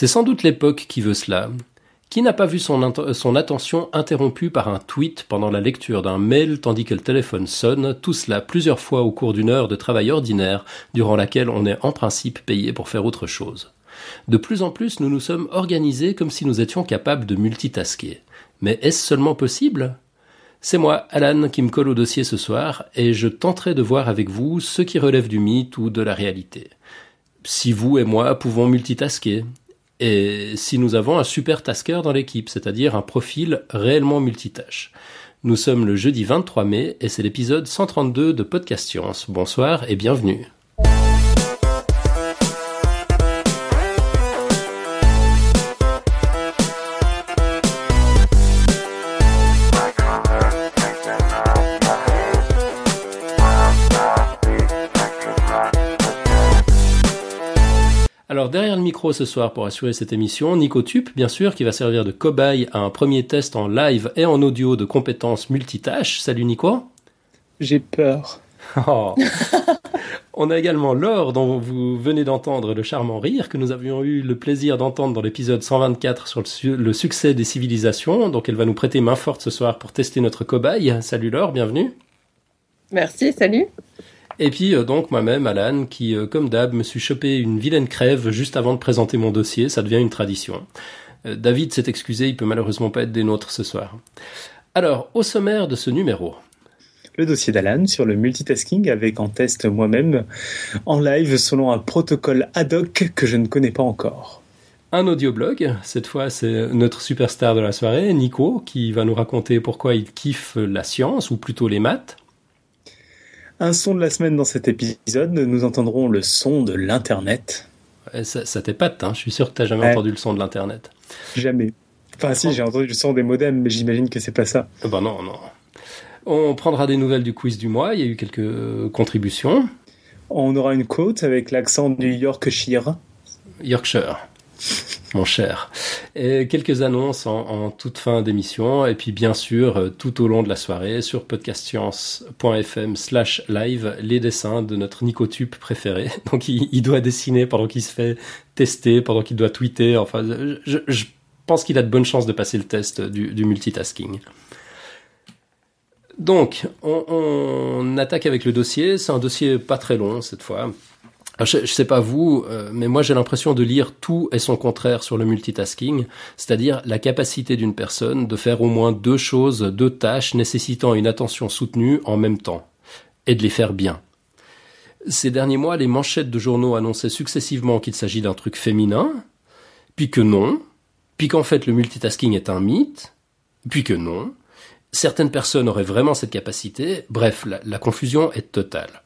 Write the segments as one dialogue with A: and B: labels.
A: C'est sans doute l'époque qui veut cela. Qui n'a pas vu son, attention interrompue par un tweet pendant la lecture d'un mail tandis que le téléphone sonne, tout cela plusieurs fois au cours d'une heure de travail ordinaire durant laquelle on est en principe payé pour faire autre chose. De plus en plus, nous nous sommes organisés comme si nous étions capables de multitasker. Mais est-ce seulement possible? C'est moi, Alan, qui me colle au dossier ce soir, et je tenterai de voir avec vous ce qui relève du mythe ou de la réalité. Si vous et moi pouvons multitasker, et si nous avons un super tasker dans l'équipe, c'est-à-dire un profil réellement multitâche. Nous sommes le jeudi 23 mai et c'est l'épisode 132 de Podcast Science. Bonsoir et bienvenue. Alors derrière le micro ce soir pour assurer cette émission, Nico Tup, bien sûr, qui va servir de cobaye à un premier test en live et en audio de compétences multitâches. Salut Nico.
B: J'ai peur. Oh.
A: On a également Laure, dont vous venez d'entendre le charmant rire, que nous avions eu le plaisir d'entendre dans l'épisode 124 sur le, le, succès des civilisations. Donc elle va nous prêter main forte ce soir pour tester notre cobaye. Salut Laure, bienvenue.
C: Merci, salut.
A: Et puis euh, donc moi-même, Alan, qui euh, comme d'hab me suis chopé une vilaine crève juste avant de présenter mon dossier, ça devient une tradition. Euh, David s'est excusé, il peut malheureusement pas être des nôtres ce soir. Alors, au sommaire de ce numéro.
B: Le dossier d'Alan sur le multitasking avec en test moi-même en live selon un protocole ad hoc que je ne connais pas encore.
A: Un audioblog, cette fois c'est notre superstar de la soirée, Nico, qui va nous raconter pourquoi il kiffe la science, ou plutôt les maths.
B: Un son de la semaine dans cet épisode, nous entendrons le son de l'Internet.
A: Ça, ça t'épate, hein je suis sûr que tu n'as jamais entendu le son de l'Internet.
B: Jamais. Enfin si, j'ai entendu le son des modems, mais j'imagine que c'est pas ça.
A: Euh, ben non, non. On prendra des nouvelles du quiz du mois, il y a eu quelques contributions.
B: On aura une quote avec l'accent du Yorkshire.
A: Yorkshire mon cher. Et quelques annonces en, toute fin d'émission, et puis bien sûr, euh, tout au long de la soirée, sur podcastscience.fm slash live, les dessins de notre Nicotube préféré. Donc il, doit dessiner pendant qu'il se fait tester, pendant qu'il doit tweeter. Enfin, je, pense qu'il a de bonnes chances de passer le test du, multitasking. Donc, on, on attaque avec le dossier. C'est un dossier pas très long cette fois je, je sais pas vous, euh, mais moi j'ai l'impression de lire tout et son contraire sur le multitasking, c'est-à-dire la capacité d'une personne de faire au moins deux choses, deux tâches nécessitant une attention soutenue en même temps, et de les faire bien. Ces derniers mois, les manchettes de journaux annonçaient successivement qu'il s'agit d'un truc féminin, puis que non, puis qu'en fait le multitasking est un mythe, puis que non. Certaines personnes auraient vraiment cette capacité, bref, la confusion est totale.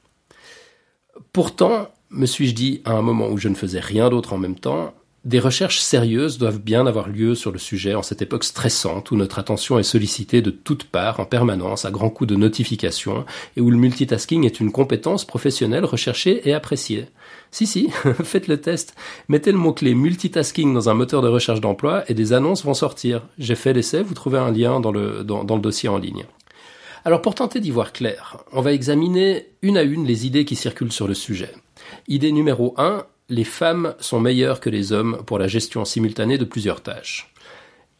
A: Pourtant, me suis-je dit à un moment où je ne faisais rien d'autre en même temps, des recherches sérieuses doivent bien avoir lieu sur le sujet en cette époque stressante où notre attention est sollicitée de toutes parts en permanence à grands coups de notifications et où le multitasking est une compétence professionnelle recherchée et appréciée. Si, si, faites le test. Mettez le mot-clé multitasking dans un moteur de recherche d'emploi et des annonces vont sortir. J'ai fait l'essai, vous trouvez un lien dans le, dans, dans le dossier en ligne. Alors pour tenter d'y voir clair, on va examiner une à une les idées qui circulent sur le sujet. Idée numéro 1, les femmes sont meilleures que les hommes pour la gestion simultanée de plusieurs tâches.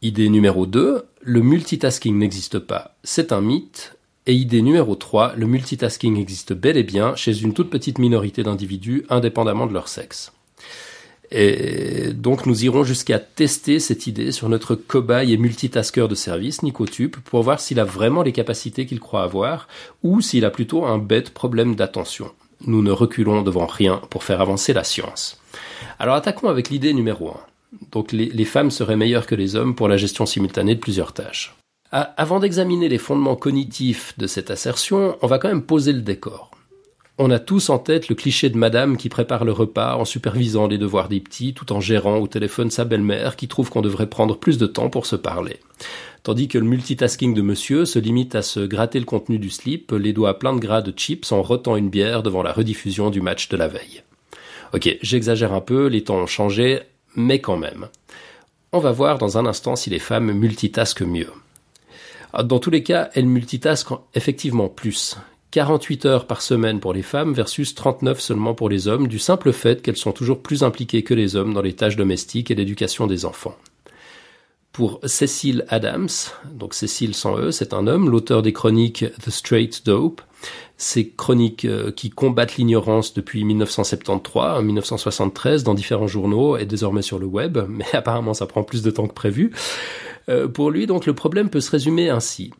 A: Idée numéro 2, le multitasking n'existe pas, c'est un mythe. Et idée numéro 3, le multitasking existe bel et bien chez une toute petite minorité d'individus indépendamment de leur sexe. Et donc nous irons jusqu'à tester cette idée sur notre cobaye et multitasker de service, Nicotube, pour voir s'il a vraiment les capacités qu'il croit avoir, ou s'il a plutôt un bête problème d'attention nous ne reculons devant rien pour faire avancer la science. Alors attaquons avec l'idée numéro 1. Donc les, femmes seraient meilleures que les hommes pour la gestion simultanée de plusieurs tâches. avant d'examiner les fondements cognitifs de cette assertion, on va quand même poser le décor. On a tous en tête le cliché de madame qui prépare le repas en supervisant les devoirs des petits tout en gérant au téléphone sa belle-mère qui trouve qu'on devrait prendre plus de temps pour se parler tandis que le multitasking de monsieur se limite à se gratter le contenu du slip, les doigts pleins de gras de chips en rotant une bière devant la rediffusion du match de la veille. Ok, j'exagère un peu, les temps ont changé, mais quand même. On va voir dans un instant si les femmes multitaskent mieux. Dans tous les cas, elles multitaskent effectivement plus, 48 heures par semaine pour les femmes versus 39 seulement pour les hommes, du simple fait qu'elles sont toujours plus impliquées que les hommes dans les tâches domestiques et l'éducation des enfants. Pour Cecil Adams, donc Cecil sans E, c'est un homme, l'auteur des chroniques The Straight Dope, ces chroniques euh, qui combattent l'ignorance depuis 1973, 1973 dans différents journaux et désormais sur le web, mais apparemment ça prend plus de temps que prévu. Euh, pour lui, donc, le problème peut se résumer ainsi.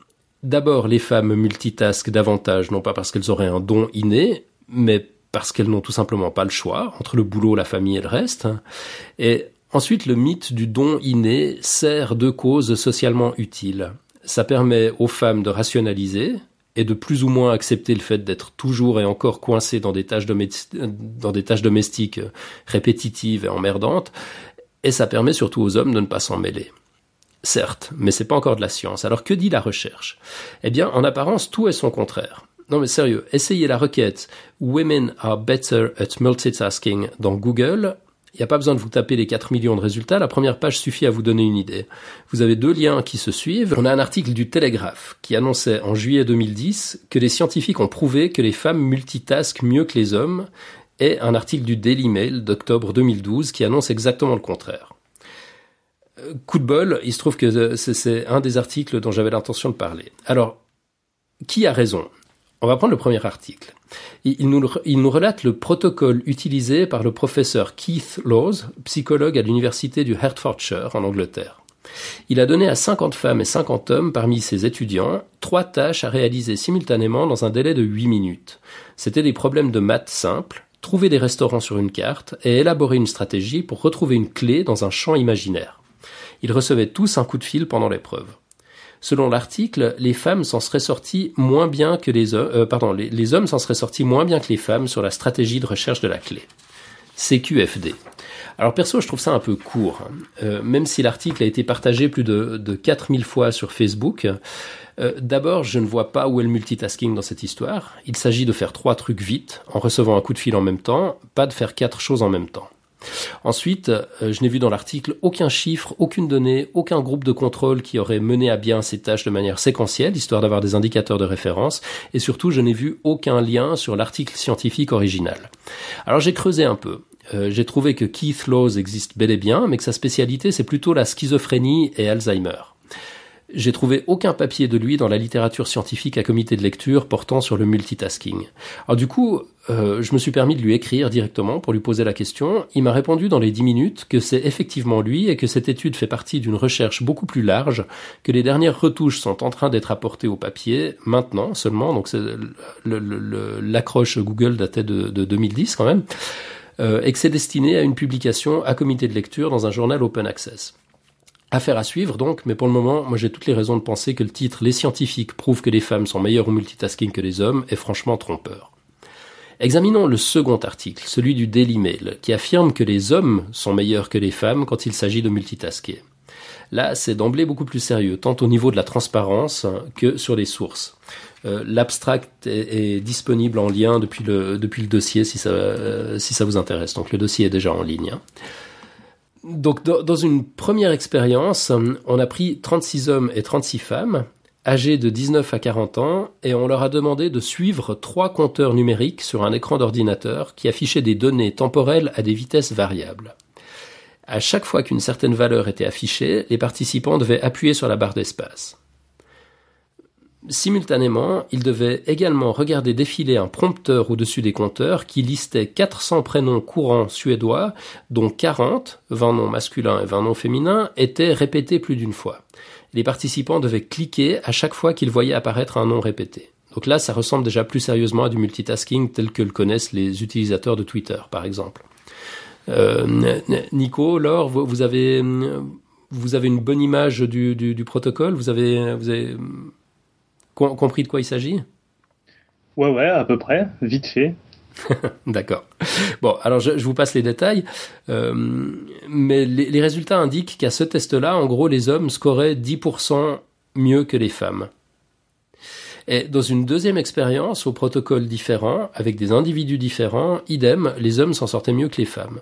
A: D'abord, les femmes multitaskent davantage, non pas parce qu'elles auraient un don inné, mais parce qu'elles n'ont tout simplement pas le choix entre le boulot, la famille et le reste. Et ensuite, le mythe du don inné sert deux causes socialement utiles. Ça permet aux femmes de rationaliser et de plus ou moins accepter le fait d'être toujours et encore coincées dans des tâches, dans des tâches domestiques répétitives et emmerdantes, et ça permet surtout aux hommes de ne pas s'en mêler. Certes, mais c'est pas encore de la science. Alors que dit la recherche? Eh bien, en apparence, tout est son contraire. Non mais sérieux, essayez la requête Women are better at multitasking dans Google. Il n'y a pas besoin de vous taper les 4 millions de résultats, la première page suffit à vous donner une idée. Vous avez deux liens qui se suivent. On a un article du Télégraphe qui annonçait en juillet 2010 que les scientifiques ont prouvé que les femmes multitaskent mieux que les hommes, et un article du Daily Mail d'octobre 2012 qui annonce exactement le contraire coup de bol, il se trouve que c'est un des articles dont j'avais l'intention de parler. Alors, qui a raison? On va prendre le premier article. Il nous, relate le protocole utilisé par le professeur Keith Laws, psychologue à l'université du Hertfordshire en Angleterre. Il a donné à 50 femmes et 50 hommes parmi ses étudiants trois tâches à réaliser simultanément dans un délai de 8 minutes. C'était des problèmes de maths simples, trouver des restaurants sur une carte et élaborer une stratégie pour retrouver une clé dans un champ imaginaire. Ils recevaient tous un coup de fil pendant l'épreuve. Selon l'article, les femmes s'en seraient sorties moins bien que les hommes, euh, pardon, les, hommes s'en seraient sortis moins bien que les femmes sur la stratégie de recherche de la clé. CQFD. Alors perso, je trouve ça un peu court, hein. euh, même si l'article a été partagé plus de, de 4000 fois sur Facebook. Euh, D'abord, je ne vois pas où est le multitasking dans cette histoire. Il s'agit de faire trois trucs vite, en recevant un coup de fil en même temps, pas de faire quatre choses en même temps. Ensuite, euh, je n'ai vu dans l'article aucun chiffre, aucune donnée, aucun groupe de contrôle qui aurait mené à bien ces tâches de manière séquentielle, histoire d'avoir des indicateurs de référence, et surtout, je n'ai vu aucun lien sur l'article scientifique original. Alors j'ai creusé un peu. Euh, j'ai trouvé que Keith Laws existe bel et bien, mais que sa spécialité c'est plutôt la schizophrénie et Alzheimer j'ai trouvé aucun papier de lui dans la littérature scientifique à comité de lecture portant sur le multitasking. Alors du coup, euh, je me suis permis de lui écrire directement pour lui poser la question. Il m'a répondu dans les dix minutes que c'est effectivement lui et que cette étude fait partie d'une recherche beaucoup plus large, que les dernières retouches sont en train d'être apportées au papier maintenant seulement, donc l'accroche Google datait de, de 2010 quand même, euh, et que c'est destiné à une publication à comité de lecture dans un journal open access. Affaire à suivre donc, mais pour le moment, moi j'ai toutes les raisons de penser que le titre Les scientifiques prouvent que les femmes sont meilleures au multitasking que les hommes est franchement trompeur. Examinons le second article, celui du Daily Mail, qui affirme que les hommes sont meilleurs que les femmes quand il s'agit de multitasker. Là, c'est d'emblée beaucoup plus sérieux, tant au niveau de la transparence que sur les sources. Euh, l'abstract est, disponible en lien depuis le, dossier si ça, euh, si ça vous intéresse. Donc le dossier est déjà en ligne. Hein. Donc, dans une première expérience, on a pris 36 hommes et 36 femmes, âgés de 19 à 40 ans, et on leur a demandé de suivre trois compteurs numériques sur un écran d'ordinateur qui affichaient des données temporelles à des vitesses variables. À chaque fois qu'une certaine valeur était affichée, les participants devaient appuyer sur la barre d'espace. Simultanément, il devait également regarder défiler un prompteur au-dessus des compteurs qui listait 400 prénoms courants suédois, dont 40, 20 noms masculins et 20 noms féminins, étaient répétés plus d'une fois. Les participants devaient cliquer à chaque fois qu'ils voyaient apparaître un nom répété. Donc là, ça ressemble déjà plus sérieusement à du multitasking tel que le connaissent les utilisateurs de Twitter, par exemple. Euh, Nico, Laure, vous avez, vous avez une bonne image du, du, protocole? Vous avez, vous avez compris de quoi il s'agit?
B: Ouais, ouais, à peu près, vite fait.
A: D'accord. Bon, alors je, vous passe les détails, euh, mais les, résultats indiquent qu'à ce test-là, en gros, les hommes scoraient 10% mieux que les femmes. Et dans une deuxième expérience, au protocole différent, avec des individus différents, idem, les hommes s'en sortaient mieux que les femmes.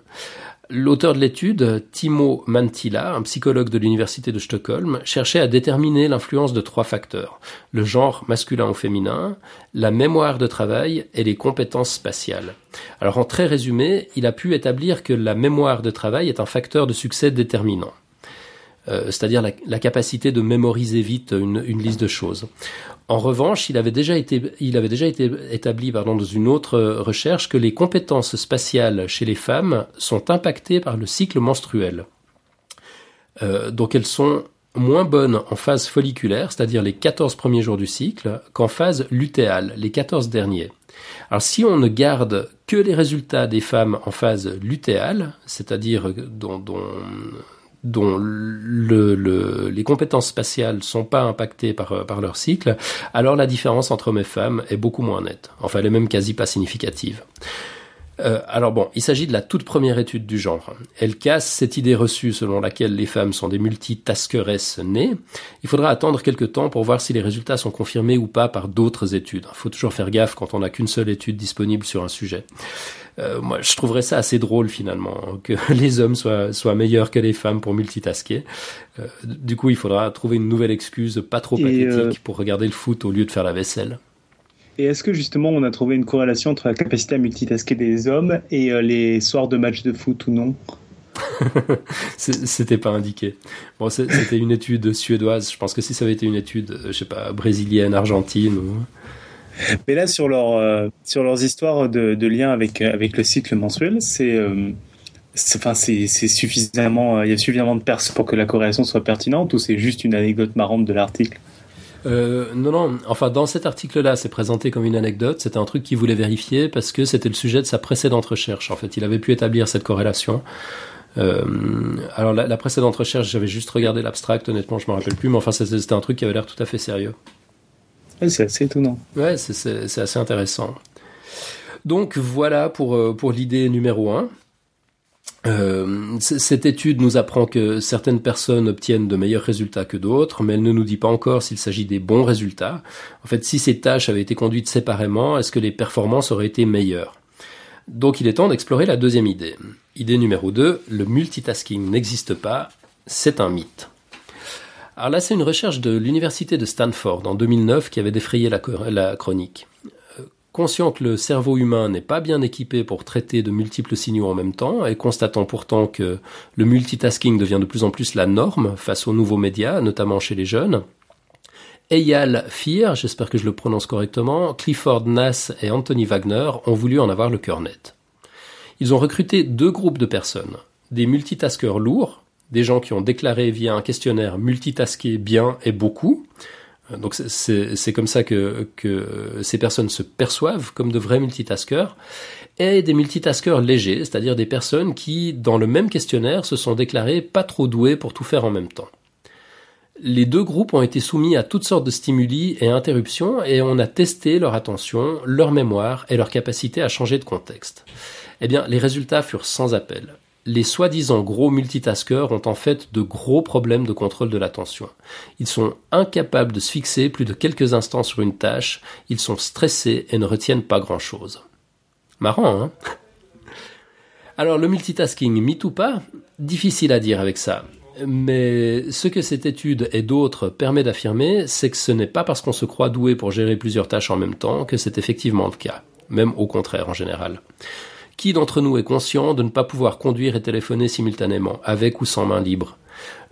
A: L'auteur de l'étude, Timo Mantila, un psychologue de l'université de Stockholm, cherchait à déterminer l'influence de trois facteurs. Le genre masculin ou féminin, la mémoire de travail et les compétences spatiales. Alors en très résumé, il a pu établir que la mémoire de travail est un facteur de succès déterminant. Euh, c'est-à-dire la, capacité de mémoriser vite une, liste de choses. En revanche, il avait déjà été, établi dans une autre recherche que les compétences spatiales chez les femmes sont impactées par le cycle menstruel. Euh, donc elles sont moins bonnes en phase folliculaire, c'est-à-dire les 14 premiers jours du cycle, qu'en phase lutéale, les 14 derniers. Alors si on ne garde que les résultats des femmes en phase lutéale, c'est-à-dire dont, dont dont le, les compétences spatiales sont pas impactées par, par leur cycle, alors la différence entre hommes et femmes est beaucoup moins nette. Enfin, elle est même quasi pas significative. Euh, alors bon, il s'agit de la toute première étude du genre. Elle casse cette idée reçue selon laquelle les femmes sont des multitaskeresses nées. Il faudra attendre quelques temps pour voir si les résultats sont confirmés ou pas par d'autres études. Il faut toujours faire gaffe quand on n'a qu'une seule étude disponible sur un sujet. Euh, moi, je trouverais ça assez drôle finalement que les hommes soient, soient meilleurs que les femmes pour multitasker. Euh, du coup, il faudra trouver une nouvelle excuse pas trop pathétique euh, pour regarder le foot au lieu de faire la vaisselle.
B: Et est-ce que justement on a trouvé une corrélation entre la capacité à multitasker des hommes et les soirs de match de foot ou non?
A: C'était pas indiqué. Bon, c'était une étude suédoise. Je pense que si ça avait été une étude, je sais pas, brésilienne, argentine ou
B: mais là, sur, leur, euh, sur leurs histoires de, de lien avec, euh, avec le cycle mensuel, c'est. Euh, enfin, c'est suffisamment, il y a suffisamment de pertes pour que la corrélation soit pertinente ou c'est juste une anecdote marrante de l'article?
A: Euh, non, non. Enfin, dans cet article-là, c'est présenté comme une anecdote. C'était un truc qu'il voulait vérifier parce que c'était le sujet de sa précédente recherche. En fait, il avait pu établir cette corrélation. Euh, alors, la, la, précédente recherche, j'avais juste regardé l'abstract. Honnêtement, je me rappelle plus, mais enfin, c'était un truc qui avait l'air tout à fait sérieux
B: c'est assez étonnant.
A: Ouais, c'est assez intéressant. Donc voilà pour, euh, pour l'idée numéro un. Euh, cette étude nous apprend que certaines personnes obtiennent de meilleurs résultats que d'autres, mais elle ne nous dit pas encore s'il s'agit des bons résultats. En fait, si ces tâches avaient été conduites séparément, est-ce que les performances auraient été meilleures? Donc il est temps d'explorer la deuxième idée. Idée numéro 2, le multitasking n'existe pas, c'est un mythe. Alors là, c'est une recherche de l'université de Stanford en 2009 qui avait défrayé la, la chronique. Conscient que le cerveau humain n'est pas bien équipé pour traiter de multiples signaux en même temps, et constatant pourtant que le multitasking devient de plus en plus la norme face aux nouveaux médias, notamment chez les jeunes, Eyal Fear, j'espère que je le prononce correctement, Clifford Nass et Anthony Wagner ont voulu en avoir le cœur net. Ils ont recruté deux groupes de personnes, des multitaskers lourds, des gens qui ont déclaré via un questionnaire multitasker bien et beaucoup. Donc c'est comme ça que, que ces personnes se perçoivent comme de vrais multitaskers. Et des multitaskers légers, c'est-à-dire des personnes qui, dans le même questionnaire, se sont déclarées pas trop douées pour tout faire en même temps. Les deux groupes ont été soumis à toutes sortes de stimuli et interruptions et on a testé leur attention, leur mémoire et leur capacité à changer de contexte. Eh bien, les résultats furent sans appel les soi-disant gros multitaskers ont en fait de gros problèmes de contrôle de l'attention. Ils sont incapables de se fixer plus de quelques instants sur une tâche, ils sont stressés et ne retiennent pas grand-chose. Marrant, hein? Alors le multitasking, mythe ou pas? Difficile à dire avec ça. Mais ce que cette étude et d'autres permet d'affirmer, c'est que ce n'est pas parce qu'on se croit doué pour gérer plusieurs tâches en même temps que c'est effectivement le cas, même au contraire en général. Qui d'entre nous est conscient de ne pas pouvoir conduire et téléphoner simultanément, avec ou sans main libre?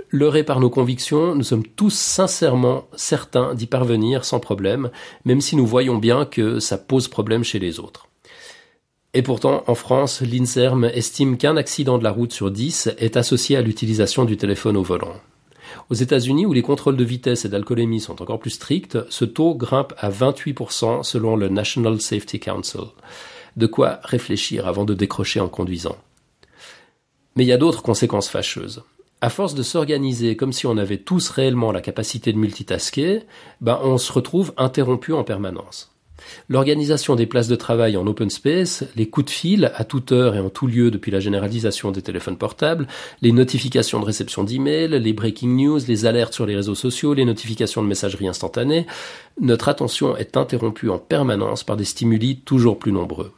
A: Leurrés par nos convictions, nous sommes tous sincèrement certains d'y parvenir sans problème, même si nous voyons bien que ça pose problème chez les autres. Et pourtant, en France, l'INSERM estime qu'un accident de la route sur dix est associé à l'utilisation du téléphone au volant. Aux États-Unis, où les contrôles de vitesse et d'alcoolémie sont encore plus stricts, ce taux grimpe à 28% selon le National Safety Council de quoi réfléchir avant de décrocher en conduisant. Mais il y a d'autres conséquences fâcheuses. À force de s'organiser comme si on avait tous réellement la capacité de multitasker, ben on se retrouve interrompu en permanence. L'organisation des places de travail en open space, les coups de fil à toute heure et en tout lieu depuis la généralisation des téléphones portables, les notifications de réception d'emails, les breaking news, les alertes sur les réseaux sociaux, les notifications de messagerie instantanée, notre attention est interrompue en permanence par des stimuli toujours plus nombreux.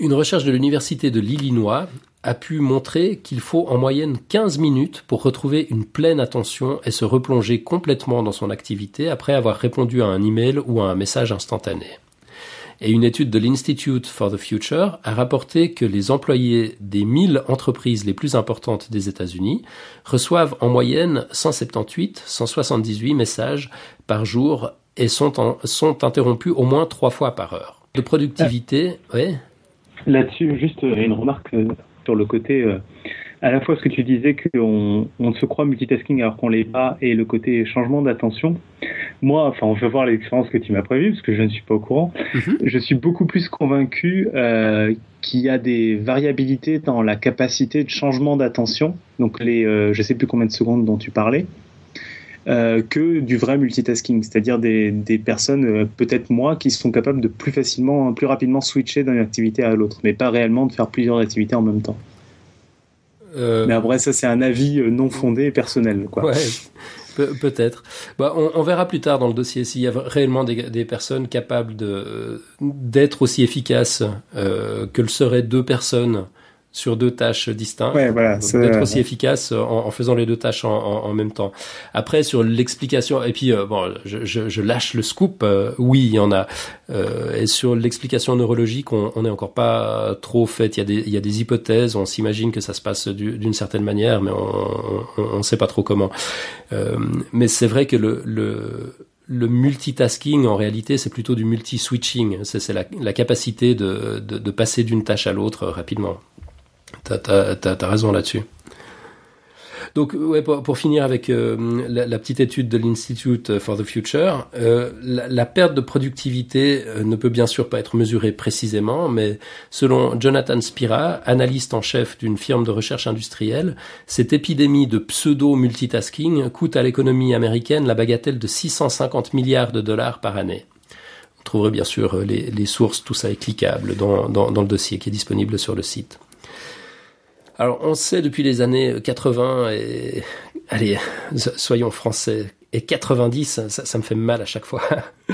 A: Une recherche de l'Université de l'Illinois a pu montrer qu'il faut en moyenne 15 minutes pour retrouver une pleine attention et se replonger complètement dans son activité après avoir répondu à un email ou à un message instantané. Et une étude de l'Institute for the Future a rapporté que les employés des 1000 entreprises les plus importantes des États-Unis reçoivent en moyenne 178, 178 messages par jour et sont, sont interrompus au moins trois fois par heure. De productivité,
B: ah. Là-dessus, juste une remarque euh, sur le côté euh, à la fois ce que tu disais qu'on on se croit multitasking alors qu'on l'est pas et le côté changement d'attention. Moi, enfin, on va voir l'expérience que tu m'as prévue parce que je ne suis pas au courant. Mhm. Je suis beaucoup plus convaincu euh, qu'il y a des variabilités dans la capacité de changement d'attention. Donc les, euh, je sais plus combien de secondes dont tu parlais. Euh, que du vrai multitasking, c'est-à-dire des, des personnes, euh, peut-être moi, qui sont capables de plus facilement, plus rapidement switcher d'une activité à l'autre, mais pas réellement de faire plusieurs activités en même temps. Euh, mais après, ça, c'est un avis non fondé et personnel. Quoi.
A: Ouais, peut-être. Bah, on, on, verra plus tard dans le dossier s'il y a réellement des, des personnes capables d'être aussi efficaces que le seraient deux personnes sur deux tâches distinctes,
B: ouais, voilà,
A: d'être aussi efficace en, faisant les deux tâches en, en, même temps. Après sur l'explication, et puis euh, bon, je, je, je, lâche le scoop. Euh, oui, il y en a. Euh, et sur l'explication neurologique, on n'est encore pas trop fait. Il y a des, il y a des hypothèses. On s'imagine que ça se passe d'une certaine manière, mais on ne sait pas trop comment. mais c'est vrai que le, le le multitasking, en réalité, c'est plutôt du multi-switching. C'est la, la, capacité de, de, de passer d'une tâche à l'autre rapidement. T'as as, raison là-dessus. Donc, ouais, pour, finir avec euh, la, petite étude de l'Institute for the Future, euh, la, perte de productivité euh, ne peut bien sûr pas être mesurée précisément, mais selon Jonathan Spira, analyste en chef d'une firme de recherche industrielle, cette épidémie de pseudo-multitasking coûte à l'économie américaine la bagatelle de 650 milliards de dollars par année. Vous trouverez bien sûr les, les sources, tout ça est cliquable dans, dans, dans le dossier qui est disponible sur le site. Alors, on sait depuis les années 80 et, allez, soyons français, et 90, ça, ça me fait mal à chaque fois,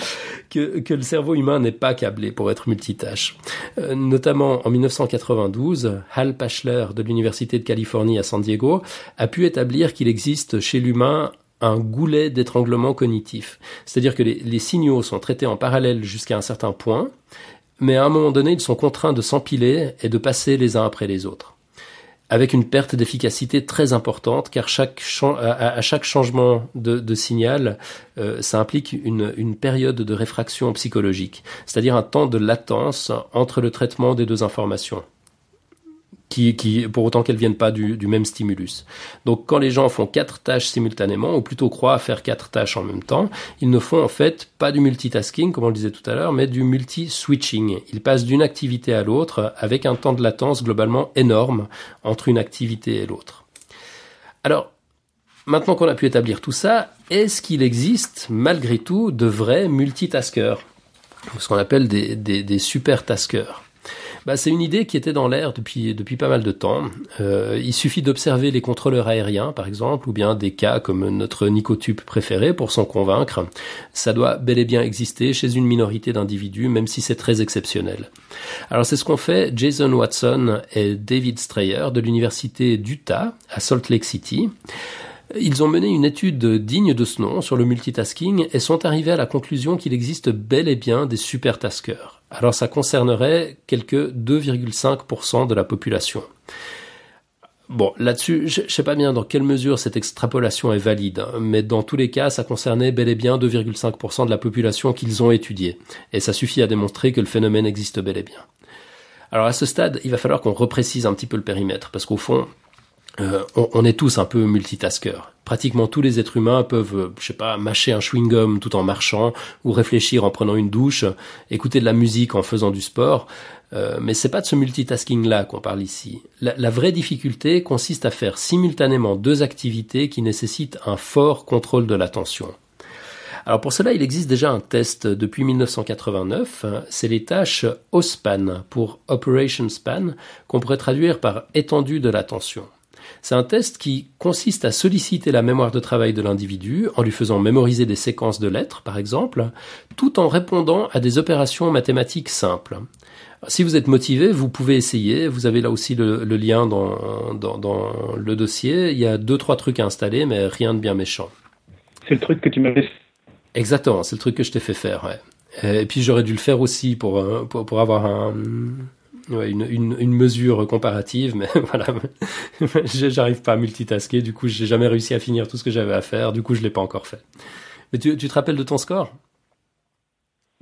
A: que, que, le cerveau humain n'est pas câblé pour être multitâche. Euh, notamment en 1992, Hal Pachler de l'Université de Californie à San Diego a pu établir qu'il existe chez l'humain un goulet d'étranglement cognitif. C'est-à-dire que les, les signaux sont traités en parallèle jusqu'à un certain point, mais à un moment donné, ils sont contraints de s'empiler et de passer les uns après les autres avec une perte d'efficacité très importante, car chaque à, chaque changement de, signal, euh, ça implique une, une, période de réfraction psychologique, c'est-à-dire un temps de latence entre le traitement des deux informations pour autant qu'elles viennent pas du, même stimulus. Donc quand les gens font quatre tâches simultanément, ou plutôt croient faire quatre tâches en même temps, ils ne font en fait pas du multitasking, comme on le disait tout à l'heure, mais du multi-switching. Ils passent d'une activité à l'autre avec un temps de latence globalement énorme entre une activité et l'autre. Alors, maintenant qu'on a pu établir tout ça, est-ce qu'il existe malgré tout de vrais multitaskers? Ce qu'on appelle des, des, des super taskers bah, C'est une idée qui était dans l'air depuis, depuis pas mal de temps. Euh, il suffit d'observer les contrôleurs aériens, par exemple, ou bien des cas comme notre nicotube préféré pour s'en convaincre. Ça doit bel et bien exister chez une minorité d'individus, même si c'est très exceptionnel. Alors c'est ce qu'ont fait Jason Watson et David Strayer de l'université d'Utah à Salt Lake City. Ils ont mené une étude digne de ce nom sur le multitasking et sont arrivés à la conclusion qu'il existe bel et bien des supertaskers. Alors ça concernerait quelques 2,5% de la population. Bon, là-dessus, je ne sais pas bien dans quelle mesure cette extrapolation est valide, hein, mais dans tous les cas, ça concernait bel et bien 2,5% de la population qu'ils ont étudiée, et ça suffit à démontrer que le phénomène existe bel et bien. Alors à ce stade, il va falloir qu'on reprécise un petit peu le périmètre, parce qu'au fond, euh, on, est tous un peu multitaskers. Pratiquement tous les êtres humains peuvent, euh, je sais pas, mâcher un chewing-gum tout en marchant, ou réfléchir en prenant une douche, écouter de la musique en faisant du sport. Euh, mais c'est pas de ce multitasking-là qu'on parle ici. La, la, vraie difficulté consiste à faire simultanément deux activités qui nécessitent un fort contrôle de l'attention. Alors pour cela, il existe déjà un test depuis 1989. C'est les tâches OSPAN pour Operation Span qu'on pourrait traduire par étendue de l'attention. C'est un test qui consiste à solliciter la mémoire de travail de l'individu en lui faisant mémoriser des séquences de lettres, par exemple, tout en répondant à des opérations mathématiques simples. Si vous êtes motivé, vous pouvez essayer. Vous avez là aussi le, lien dans, dans, le dossier. Il y a deux, trois trucs à installer, mais rien de bien méchant.
B: C'est le truc que tu m'avais fait.
A: Exactement, c'est le truc que je t'ai fait faire. Ouais. Et puis j'aurais dû le faire aussi pour, euh, pour, pour avoir un, une, une, une, mesure comparative, mais voilà, j'arrive pas à multitasker, du coup j'ai jamais réussi à finir tout ce que j'avais à faire, du coup je l'ai pas encore fait. Mais tu, tu te rappelles de ton score?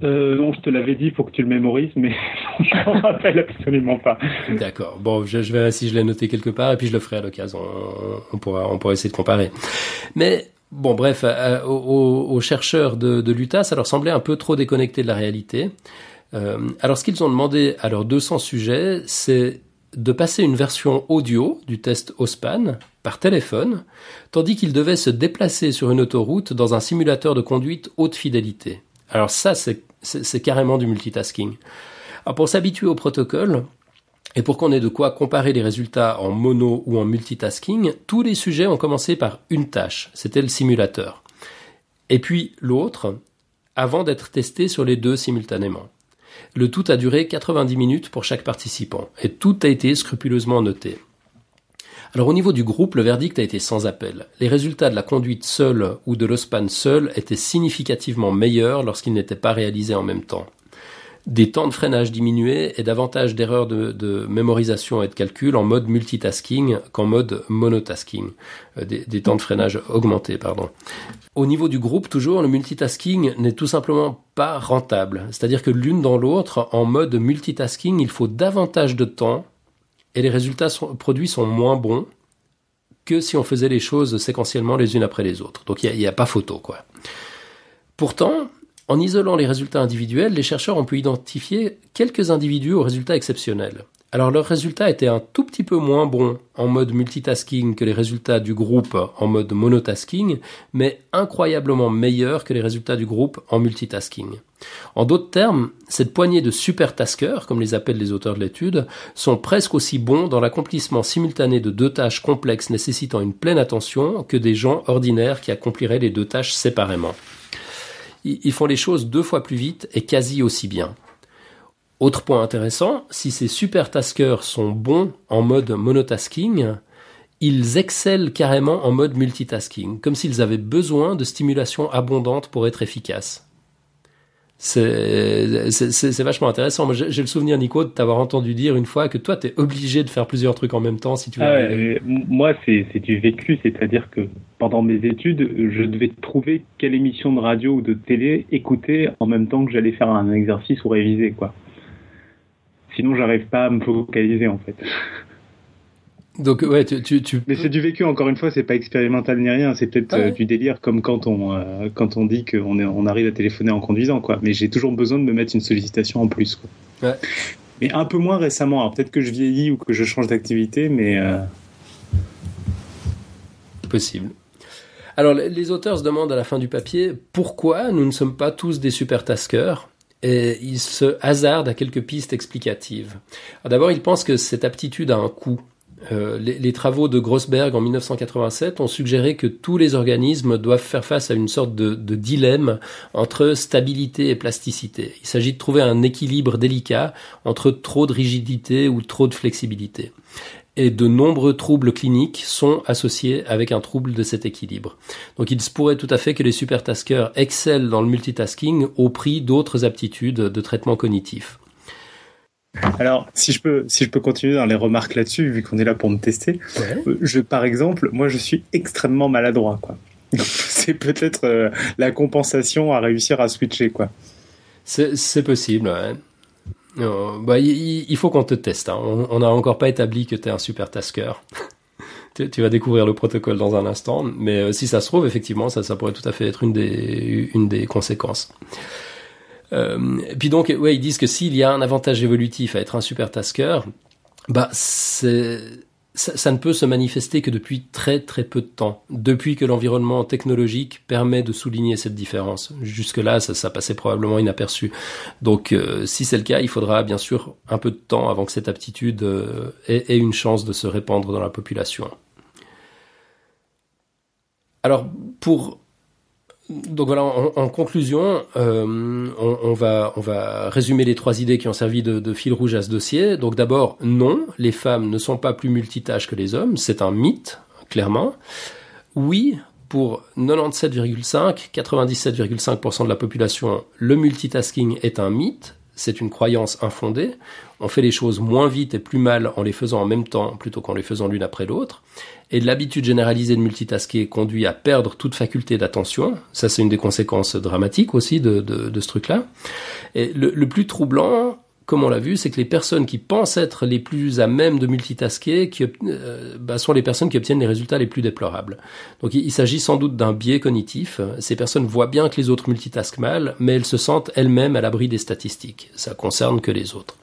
B: Euh, non, je te l'avais dit, faut que tu le mémorises, mais je m'en rappelle absolument pas.
A: D'accord. Bon, je, je verrai si je l'ai noté quelque part, et puis je le ferai à l'occasion. On, pourra, on pourra essayer de comparer. Mais bon, bref, euh, aux, aux, chercheurs de, de l'UTA, ça leur semblait un peu trop déconnecté de la réalité. Euh, alors, ce qu'ils ont demandé à leurs 200 sujets, c'est de passer une version audio du test OSPAN par téléphone, tandis qu'ils devaient se déplacer sur une autoroute dans un simulateur de conduite haute fidélité. Alors ça, c'est carrément du multitasking. Pour s'habituer au protocole, et pour qu'on ait de quoi comparer les résultats en mono ou en multitasking, tous les sujets ont commencé par une tâche, c'était le simulateur. Et puis l'autre, avant d'être testé sur les deux simultanément. Le tout a duré 90 minutes pour chaque participant, et tout a été scrupuleusement noté. Alors au niveau du groupe, le verdict a été sans appel. Les résultats de la conduite seule ou de l'OSPAN seul étaient significativement meilleurs lorsqu'ils n'étaient pas réalisés en même temps. Des temps de freinage diminués et davantage d'erreurs de, mémorisation et de calcul en mode multitasking qu'en mode monotasking. Euh, des, des, temps de freinage augmentés, pardon. Au niveau du groupe, toujours, le multitasking n'est tout simplement pas rentable. C'est-à-dire que l'une dans l'autre, en mode multitasking, il faut davantage de temps et les résultats produits sont moins bons que si on faisait les choses séquentiellement les unes après les autres. Donc il n'y a, a, pas photo, quoi. Pourtant, en isolant les résultats individuels, les chercheurs ont pu identifier quelques individus aux résultats exceptionnels. Alors leurs résultats étaient un tout petit peu moins bons en mode multitasking que les résultats du groupe en mode monotasking, mais incroyablement meilleurs que les résultats du groupe en multitasking. En d'autres termes, cette poignée de supertaskers, comme les appellent les auteurs de l'étude, sont presque aussi bons dans l'accomplissement simultané de deux tâches complexes nécessitant une pleine attention que des gens ordinaires qui accompliraient les deux tâches séparément. Ils font les choses deux fois plus vite et quasi aussi bien. Autre point intéressant, si ces supertaskers sont bons en mode monotasking, ils excellent carrément en mode multitasking, comme s'ils avaient besoin de stimulation abondante pour être efficaces. C'est vachement intéressant. Moi, j'ai le souvenir, Nico, de t'avoir entendu dire une fois que toi, tu es obligé de faire plusieurs trucs en même temps si tu veux.
B: Ah moi, c'est du vécu, c'est-à-dire que pendant mes études, je devais trouver quelle émission de radio ou de télé écouter en même temps que j'allais faire un exercice ou réviser, quoi. Sinon, j'arrive pas à me focaliser en fait.
A: Donc ouais, tu, tu,
B: Mais c'est du vécu encore une fois, c'est pas expérimental ni rien, c'est peut-être euh, du délire comme quand on euh, quand on dit qu'on on arrive à téléphoner en conduisant quoi. Mais j'ai toujours besoin de me mettre une sollicitation en plus quoi. Ouais. Mais un peu moins récemment. Alors peut-être que je vieillis ou que je change d'activité, mais euh...
A: possible. Alors les auteurs se demandent à la fin du papier pourquoi nous ne sommes pas tous des super taskers et il se hasarde à quelques pistes explicatives. D'abord, il pense que cette aptitude a un coût. Euh, les, travaux de Grossberg en 1987 ont suggéré que tous les organismes doivent faire face à une sorte de, de dilemme entre stabilité et plasticité. Il s'agit de trouver un équilibre délicat entre trop de rigidité ou trop de flexibilité et de nombreux troubles cliniques sont associés avec un trouble de cet équilibre. Donc il se pourrait tout à fait que les supertaskers excellent dans le multitasking au prix d'autres aptitudes de traitement cognitif.
B: Alors, si je peux, si je peux continuer dans les remarques là-dessus, vu qu'on est là pour me tester, euh, je, par exemple, moi, je suis extrêmement maladroit, quoi. C'est peut-être euh, la compensation à réussir à switcher, quoi.
A: C'est possible, ouais. Bah, il, faut qu'on te teste. Hein. On n'a encore pas établi que tu es un super tasker. tu, vas découvrir le protocole dans un instant, mais euh, si ça se trouve, effectivement, ça, ça pourrait tout à fait être une des, une des conséquences. Euh, puis donc, ouais, ils disent que s'il y a un avantage évolutif à être un super tasker, bah c'est ça, ne peut se manifester que depuis très très peu de temps, depuis que l'environnement technologique permet de souligner cette différence. Jusque-là, ça, passait probablement inaperçu. Donc, euh, si c'est le cas, il faudra bien sûr un peu de temps avant que cette aptitude euh, ait, une chance de se répandre dans la population. Alors, pour donc voilà, en, conclusion, euh, on, on, va, on va résumer les trois idées qui ont servi de, de fil rouge à ce dossier. Donc d'abord, non, les femmes ne sont pas plus multitâches que les hommes, c'est un mythe, clairement. Oui, pour 97,5, 97,5% de la population, le multitasking est un mythe, c'est une croyance infondée. On fait les choses moins vite et plus mal en les faisant en même temps plutôt qu'en les faisant l'une après l'autre. Et l'habitude généralisée de multitasker conduit à perdre toute faculté d'attention. Ça, c'est une des conséquences dramatiques aussi de, de, de ce truc-là. Et le, le plus troublant, comme on l'a vu, c'est que les personnes qui pensent être les plus à même de multitasker qui, euh, bah, sont les personnes qui obtiennent les résultats les plus déplorables. Donc il, s'agit sans doute d'un biais cognitif. Ces personnes voient bien que les autres multitaskent mal, mais elles se sentent elles-mêmes à l'abri des statistiques. Ça concerne que les autres.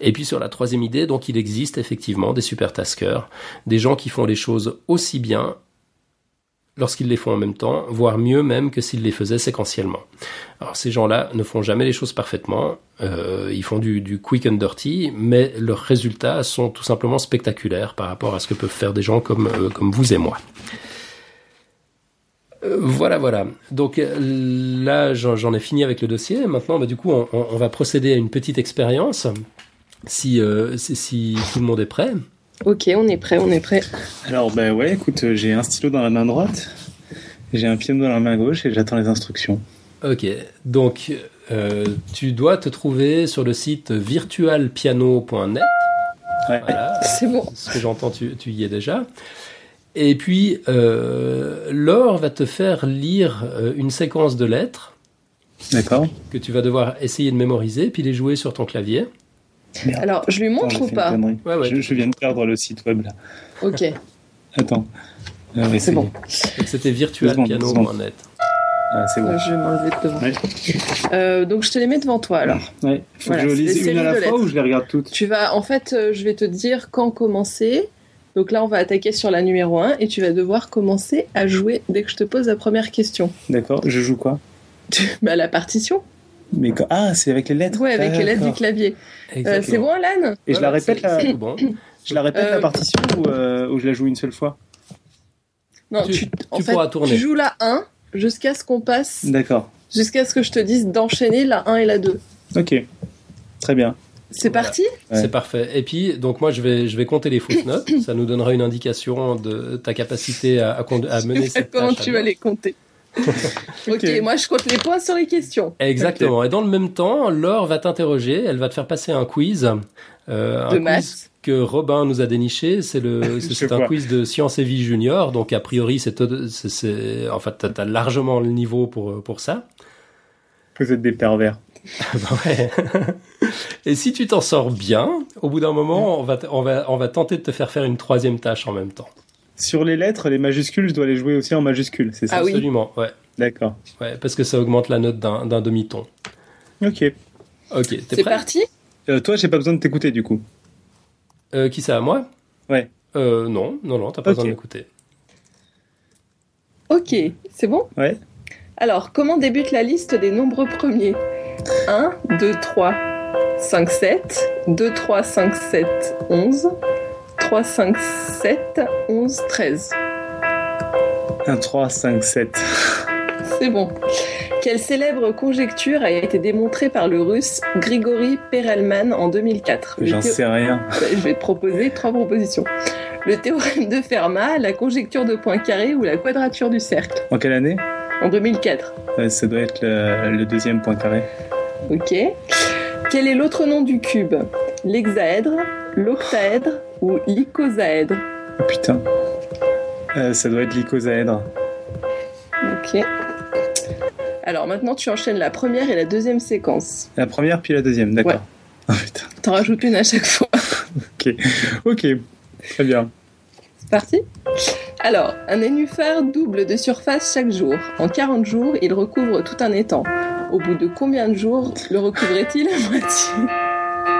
A: Et puis sur la troisième idée, donc il existe effectivement des supertaskers, des gens qui font les choses aussi bien lorsqu'ils les font en même temps, voire mieux même que s'ils les faisaient séquentiellement. Alors ces gens-là ne font jamais les choses parfaitement, euh, ils font du, du, quick and dirty, mais leurs résultats sont tout simplement spectaculaires par rapport à ce que peuvent faire des gens comme, euh, comme vous et moi. Euh, voilà, voilà. Donc là, j'en ai fini avec le dossier. Maintenant, bah, du coup, on, on, va procéder à une petite expérience, si, euh, si, si tout le monde est prêt.
C: Ok, on est prêt, on est prêt.
B: Alors, ben ouais, écoute, j'ai un stylo dans la main droite, j'ai un piano dans la main gauche et j'attends les instructions.
A: Ok, donc euh, tu dois te trouver sur le site virtualpiano.net.
B: Ouais.
A: Voilà,
C: C'est bon.
A: ce que j'entends, tu, tu, y es déjà. Et puis, euh, Laure va te faire lire euh, une séquence de lettres.
B: D'accord.
A: Que tu vas devoir essayer de mémoriser, puis les jouer sur ton clavier.
C: Merde. Alors, je lui montre
B: Attends,
C: ou pas
A: ouais, ouais,
B: je, je, viens de perdre le site web là.
C: Ok.
B: Attends.
C: C'est bon.
A: C'était virtualpiano.net.
B: Ah, c'est bon.
C: Je vais m'enlever de devant.
B: Ouais.
C: Euh, donc je te les mets devant toi alors.
B: Ouais. Faut
C: Voilà,
B: que je
C: des
B: une à la fois
C: lettres.
B: ou je les regarde toutes
C: Tu vas, en fait, euh, je vais te dire quand commencer. Donc là, on va attaquer sur la numéro 1 et tu vas devoir commencer à jouer dès que je te pose la première question.
B: D'accord. Je joue quoi?
C: Bah, la partition.
B: Mais quand... Ah, c'est avec les lettres
C: Ouais, avec les lettres du clavier. Euh, c'est bon, Alan?
B: Et je la répète, la...
A: bon.
B: je la, répète la partition ou, euh, ou je la joue une seule fois?
C: Non,
A: Tu-
C: tu, en
A: tu
C: fait,
A: pourras tourner.
C: tu joues la 1 jusqu'à ce qu'on passe,
B: D'accord.
C: jusqu'à ce que je te dise d'enchaîner la 1 et la 2.
B: Ok. Très bien.
C: C'est
A: Voilà.
C: parti
B: Ouais.
A: C'est parfait. Et puis, donc moi, je vais, je vais compter les fausses notes. Ça nous donnera une indication de ta capacité à, à, à mener cette
C: Comment
A: tâche. à
C: tu vas les compter ok, moi je compte les points sur les questions.
A: Exactement. Et dans le même temps, Laure va t'interroger. Elle va te faire passer un quiz. Euh, un
C: De
A: quiz
C: maths.
A: Que Robin nous a déniché. C'est le, c'est c'est un quiz de Sciences et Vie Junior. Donc a priori, c'est, c'est, c'est- en fait, t'as, t'as largement le niveau pour pour ça.
B: Vous êtes des pervers.
A: Bah ouais. Et si tu t'en sors bien, au bout d'un moment, on va, on va, on va tenter de te faire faire une troisième tâche en même temps.
B: Sur les lettres, les majuscules, je dois les jouer aussi en majuscules, c'est ça?
C: Ah oui.
A: Absolument. Ouais.
B: D'accord.
A: Ouais, parce que ça augmente la note d'un, d'un demi-ton.
B: Ok.
A: Ok, t'es
C: C'est
A: prêt?
C: parti?
B: Euh, toi, j'ai pas besoin de t'écouter du coup.
A: Euh, Qui ça, moi?
B: Ouais.
A: Euh, non, non, non, t'as pas
B: Ok.
A: besoin de m'écouter.
C: Ok, c'est bon?
B: Ouais.
C: Alors, comment débute la liste des nombreux premiers? 1, 2, 3, 5, 7, 2, 3, 5, 7, 11, 3, 5, 7, 11, 13.
B: 1, 3, 5, 7.
C: C'est bon. Quelle célèbre conjecture a été démontrée par le russe Grigory Perelman en 2004 Le
B: J'en sais rien.
C: Je vais te proposer trois propositions. Le théorème de Fermat, la conjecture de Poincaré ou la quadrature du cercle?
B: En quelle année?
C: En 2004.
B: Euh, Ça doit être le, le deuxième point carré.
C: Ok. Quel est l'autre nom du cube? L'hexaèdre, l'octaèdre ou l'icosaèdre?
B: Oh putain. Euh, ça doit être l'icosaèdre.
C: Ok. Alors maintenant, tu enchaînes la première et la deuxième séquence.
B: La première puis la deuxième, d'accord.
C: Ouais.
B: Oh putain.
C: T'en rajoutes une à chaque fois.
B: Ok. Très bien.
C: C'est parti Alors, un nénuphar double de surface chaque jour. En 40 jours, il recouvre tout un étang. Au bout de combien de jours le recouvrait-il à moitié?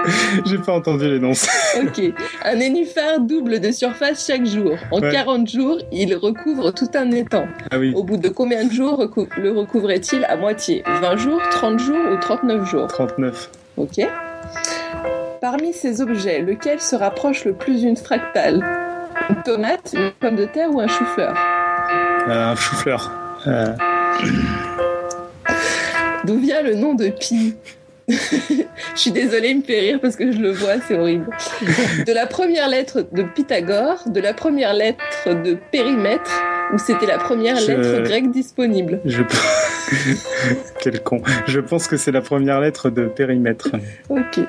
B: J'ai pas entendu l'énonce.
C: Ok. Un nénuphar double de surface chaque jour. En
B: Ouais.
C: 40 jours, il recouvre tout un étang.
B: Ah oui.
C: Au bout de combien de jours recou- le recouvrait-il à moitié? 20 jours, 30 jours ou 39 jours?
B: 39.
C: Ok. Parmi ces objets, lequel se rapproche le plus d'une fractale? Une tomate, une pomme de terre ou un chou-fleur?
B: Euh, un chou-fleur. Euh,
C: D'où vient le nom de pi? Je suis désolée, il me fait rire parce que je le vois, c'est horrible. De la première lettre de Pythagore, de la première lettre de périmètre, ou c'était la première
B: Je-
C: lettre grecque disponible?
B: Je... Quel con. Je pense que c'est la première lettre de périmètre.
C: Ok.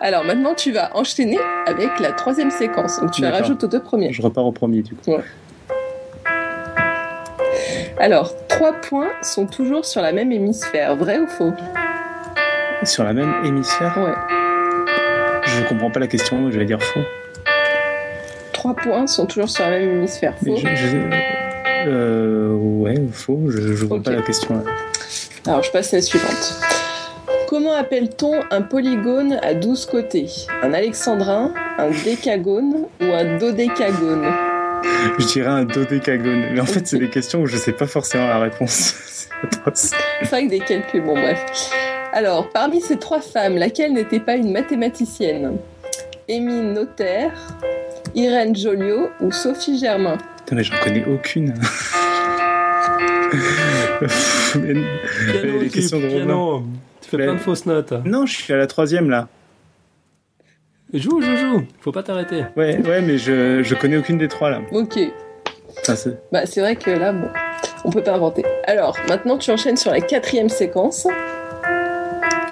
C: Alors maintenant, tu vas enchaîner avec la troisième séquence. Donc tu la rajoutes aux deux premières.
B: Je repars au premier du coup.
C: Alors, trois points sont toujours sur la même hémisphère. Vrai ou faux?
B: Sur la même hémisphère
C: Ouais.
B: Je comprends pas la question, je vais dire faux.
C: Trois points sont toujours sur la même hémisphère. Faux.
B: je, je- euh, ouais, faux, je, je vois pas la question là.
C: Alors, je passe à la suivante. Comment appelle-t-on un polygone à 12 côtés? Un alexandrin, un décagone ou un dodécagone?
B: Je dirais un dodécagone. Mais en fait, c'est des questions où je sais pas forcément la réponse. C'est
C: vrai que des calculs, bon bref. Alors, parmi ces trois femmes, laquelle n'était pas une mathématicienne? Émile Notaire, Irène Joliot ou Sophie Germain?
B: Putain, mais j'en connais aucune. Mais-
A: Piano,
B: les
A: tu-
B: questions de
A: piano. Tu fais
B: Mais-
A: plein de fausses notes.
B: non, je suis à la troisième là.
A: Joue, joue, joue. Faut pas t'arrêter.
B: Ouais, ouais, mais je, je connais aucune des trois là.
C: Ok,
B: Enfin, c'est-
C: bah c'est vrai que là, bon, on peut pas inventer. Alors, maintenant tu enchaînes sur la quatrième séquence.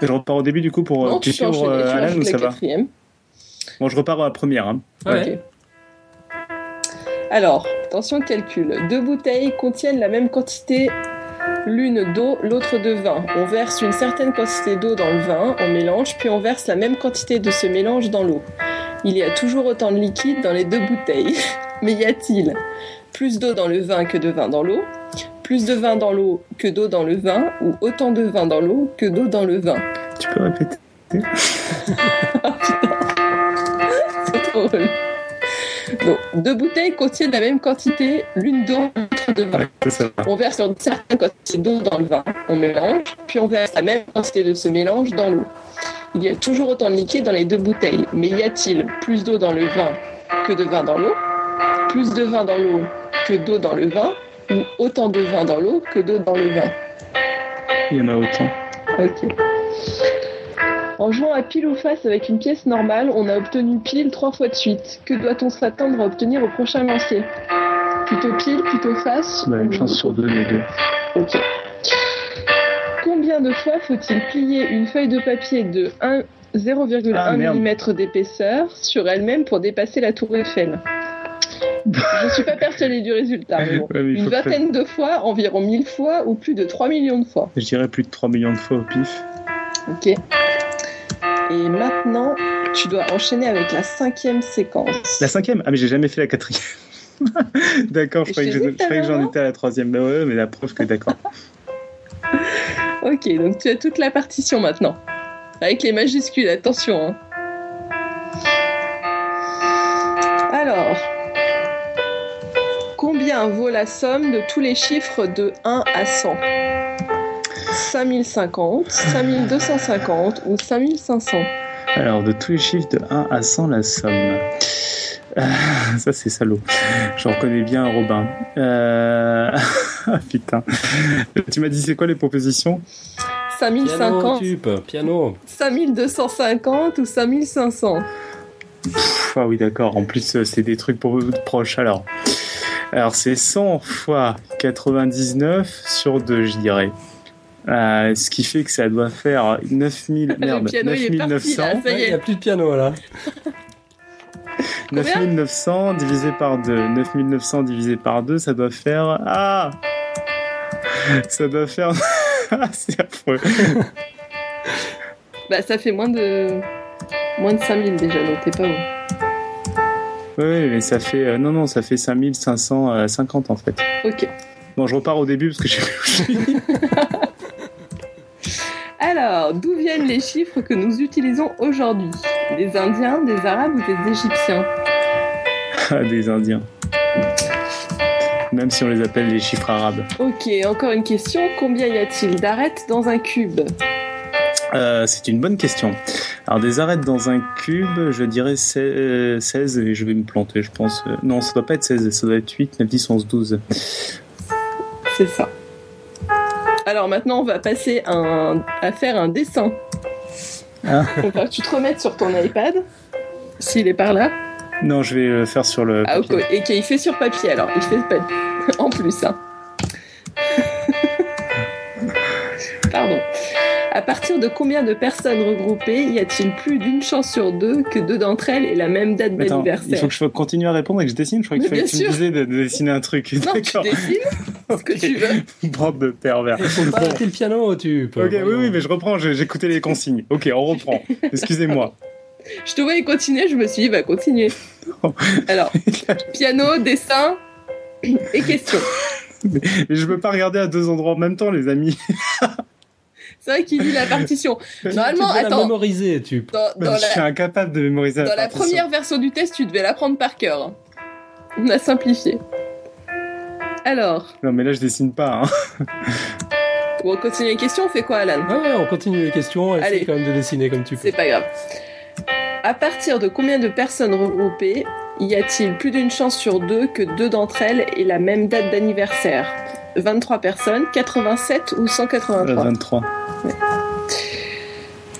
B: Je repars au début du coup pour euh,
C: non, tu
B: euh,
C: tu
B: Alan
C: rajoutes
B: ou
C: la
B: ça va
C: quatrième.
B: Bon, je repars à la première. Hein.
A: Ouais.
C: Alors, attention calcul. Deux bouteilles contiennent la même quantité, l'une d'eau, l'autre de vin. On verse une certaine quantité d'eau dans le vin, on mélange, puis on verse la même quantité de ce mélange dans l'eau. Il y a toujours autant de liquide dans les deux bouteilles. Mais y a-t-il plus d'eau dans le vin que de vin dans l'eau? Plus de vin dans l'eau que d'eau dans le vin Ou autant de vin dans l'eau que d'eau dans le vin
B: Tu peux répéter
C: C'est trop. Donc, deux bouteilles contiennent la même quantité, l'une d'eau, l'autre de vin.
B: Ouais.
C: On verse une certaine quantité d'eau dans le vin, on mélange, puis on verse la même quantité de ce mélange dans l'eau. Il y a toujours autant de liquide dans les deux bouteilles, mais y a-t-il plus d'eau dans le vin que de vin dans l'eau? Plus de vin dans l'eau que d'eau dans le vin Ou autant de vin dans l'eau que d'eau dans le vin
B: Il y en a autant.
C: Ok. En jouant à pile ou face avec une pièce normale, on a obtenu pile trois fois de suite. Que doit-on s'attendre à obtenir au prochain lancier? Plutôt pile, plutôt face
B: Bah, une
C: ou-
B: chance sur deux, les deux.
C: Ok. Combien de fois faut-il plier une feuille de papier de 1 0,1
B: Ah,
C: mm d'épaisseur sur elle-même pour dépasser la tour Eiffel? Je suis pas persuadée du résultat. mais bon.
B: Ouais, mais il
C: Une
B: que
C: vingtaine de fois, environ 1000 fois ou plus de 3 millions de fois.
B: Je dirais plus de 3 millions de fois au pif.
C: Ok. Et maintenant, tu dois enchaîner avec la cinquième séquence.
B: La cinquième? Ah, mais j'ai jamais fait la quatrième. d'accord, je croyais que j'en étais à la troisième. Bah ouais, mais la preuve que d'accord.
C: Ok, donc tu as toute la partition maintenant. Avec les majuscules, attention. hein. Alors, combien vaut la somme de tous les chiffres de 1 à 100 5050, 5250 ou 5500
B: Alors, de tous les chiffres de 1 à 100, la somme. Ah, ça, c'est salaud. J'en reconnais bien un Robin. Euh... ah, Putain. Tu m'as dit, c'est quoi les propositions?
A: Piano,
C: 5050,
A: tup, piano.
C: 5250 ou 5500
B: Pff, Ah oui, d'accord. En plus, euh, c'est des trucs pour proches. Alors, alors c'est 100 fois 99 sur 2, je dirais. Euh, ce qui fait que ça doit faire 9000, merde,
C: Le piano, il est parti,
B: 9900.
C: là, ça y
A: Il n'y a plus de piano là.
B: 9900 divisé par 2. 9900 divisé par 2, ça doit faire. Ah Ça doit faire. Ah, c'est affreux.
C: Bah ça fait moins de moins de 5000 déjà, donc t'es pas haut.
B: Oui, mais ça fait. euh, non, non, ça fait 5550 en fait.
C: Ok.
B: Bon, je repars au début parce que j'ai.
C: Alors, d'où viennent les chiffres que nous utilisons aujourd'hui? Des Indiens, des Arabes ou des Égyptiens?
B: Ah, des Indiens. Même si on les appelle les chiffres arabes.
C: Ok, encore une question. Combien y a-t-il d'arêtes dans un cube?
B: Euh, c'est une bonne question. Alors des arêtes dans un cube, je dirais 16 et je vais me planter, je pense. Non, ça doit pas être 16, ça doit être 8, 9, 10, 11, 12.
C: C'est ça. Alors maintenant, on va passer un- à faire un dessin.
B: Ah.
C: Donc, tu te remettes sur ton iPad, s'il est par là.
B: Non, je vais le faire sur le.
C: Ah, ok. Et qu'il fait sur papier, alors. Il fait en plus, hein. Pardon. À partir de combien de personnes regroupées y a-t-il plus d'une chance sur deux que deux d'entre elles aient la même date
B: Attends, il
C: d'anniversaire
B: faut que je continue à répondre et que je dessine. Je crois qu'il fallait que
C: bien
B: tu me
C: sûr.
B: disais de, de dessiner un truc.
C: Non, tu dessines ce que tu veux.
B: Bande de pervers.
A: Il faut pas arrêter le piano, tu peux.
B: Ok, oui, oui, mais je reprends. J'écoutais les consignes. Ok, on reprend. Excusez-moi.
C: Je te voyais continuer, je me suis dit, va continuer. Alors, piano, dessin et question.
B: Mais je peux pas regarder à deux endroits en même temps, les amis.
C: C'est vrai qu'il lit la partition. Normalement,
A: tu devais la
C: attends,
A: mémoriser, tu.
C: dans, dans
B: je suis
C: la,
B: incapable de mémoriser
C: dans la première version du test, tu devais l'apprendre par cœur. On a simplifié. Alors,
B: Non, mais là, je dessine pas. Hein.
C: on continue les questions, on fait quoi, Alan?
A: Ouais, ouais, on continue les questions. Essaye
C: Allez.
A: quand même de dessiner comme tu peux.
C: C'est pas grave. À partir de combien de personnes regroupées y a-t-il plus d'une chance sur deux que deux d'entre elles aient la même date d'anniversaire? 23 personnes, 87 ou
B: Euh,
C: 183
B: 23.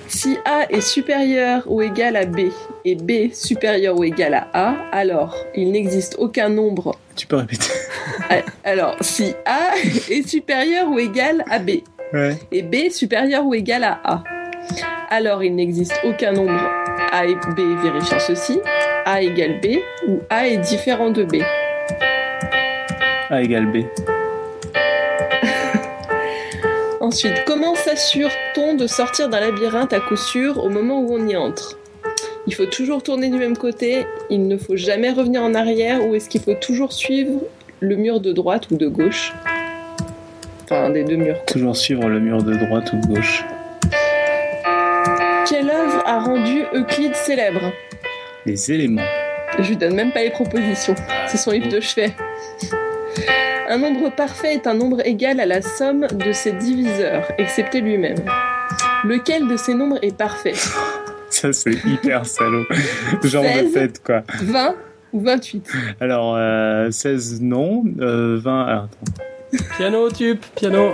C: Si A est supérieur ou égal à B et B supérieur ou égal à A, alors il n'existe aucun nombre.
B: Tu peux répéter.
C: Alors, si A est supérieur ou égal à B
B: Ouais.
C: et B supérieur ou égal à A, alors il n'existe aucun nombre A et B vérifiant ceci, A égale B ou A est différent de B.
B: A égale B.
C: Ensuite, comment s'assure-t-on de sortir d'un labyrinthe à coup sûr au moment où on y entre? Il faut toujours tourner du même côté, il ne faut jamais revenir en arrière ou est-ce qu'il faut toujours suivre le mur de droite ou de gauche? Enfin, des deux murs.
B: Toujours suivre le mur de droite ou de gauche.
C: Quelle œuvre a rendu Euclide célèbre?
B: Les éléments.
C: Je lui donne même pas les propositions, c'est son livre de chevet. Un nombre parfait est un nombre égal à la somme de ses diviseurs, excepté lui-même. Lequel de ces nombres est parfait?
B: Ça, c'est hyper salaud. Genre de
C: 16.
B: tête, quoi.
C: 20 ou 28
B: Alors, euh, 16, non. Euh, 20, alors, attends.
A: Piano, tube, piano.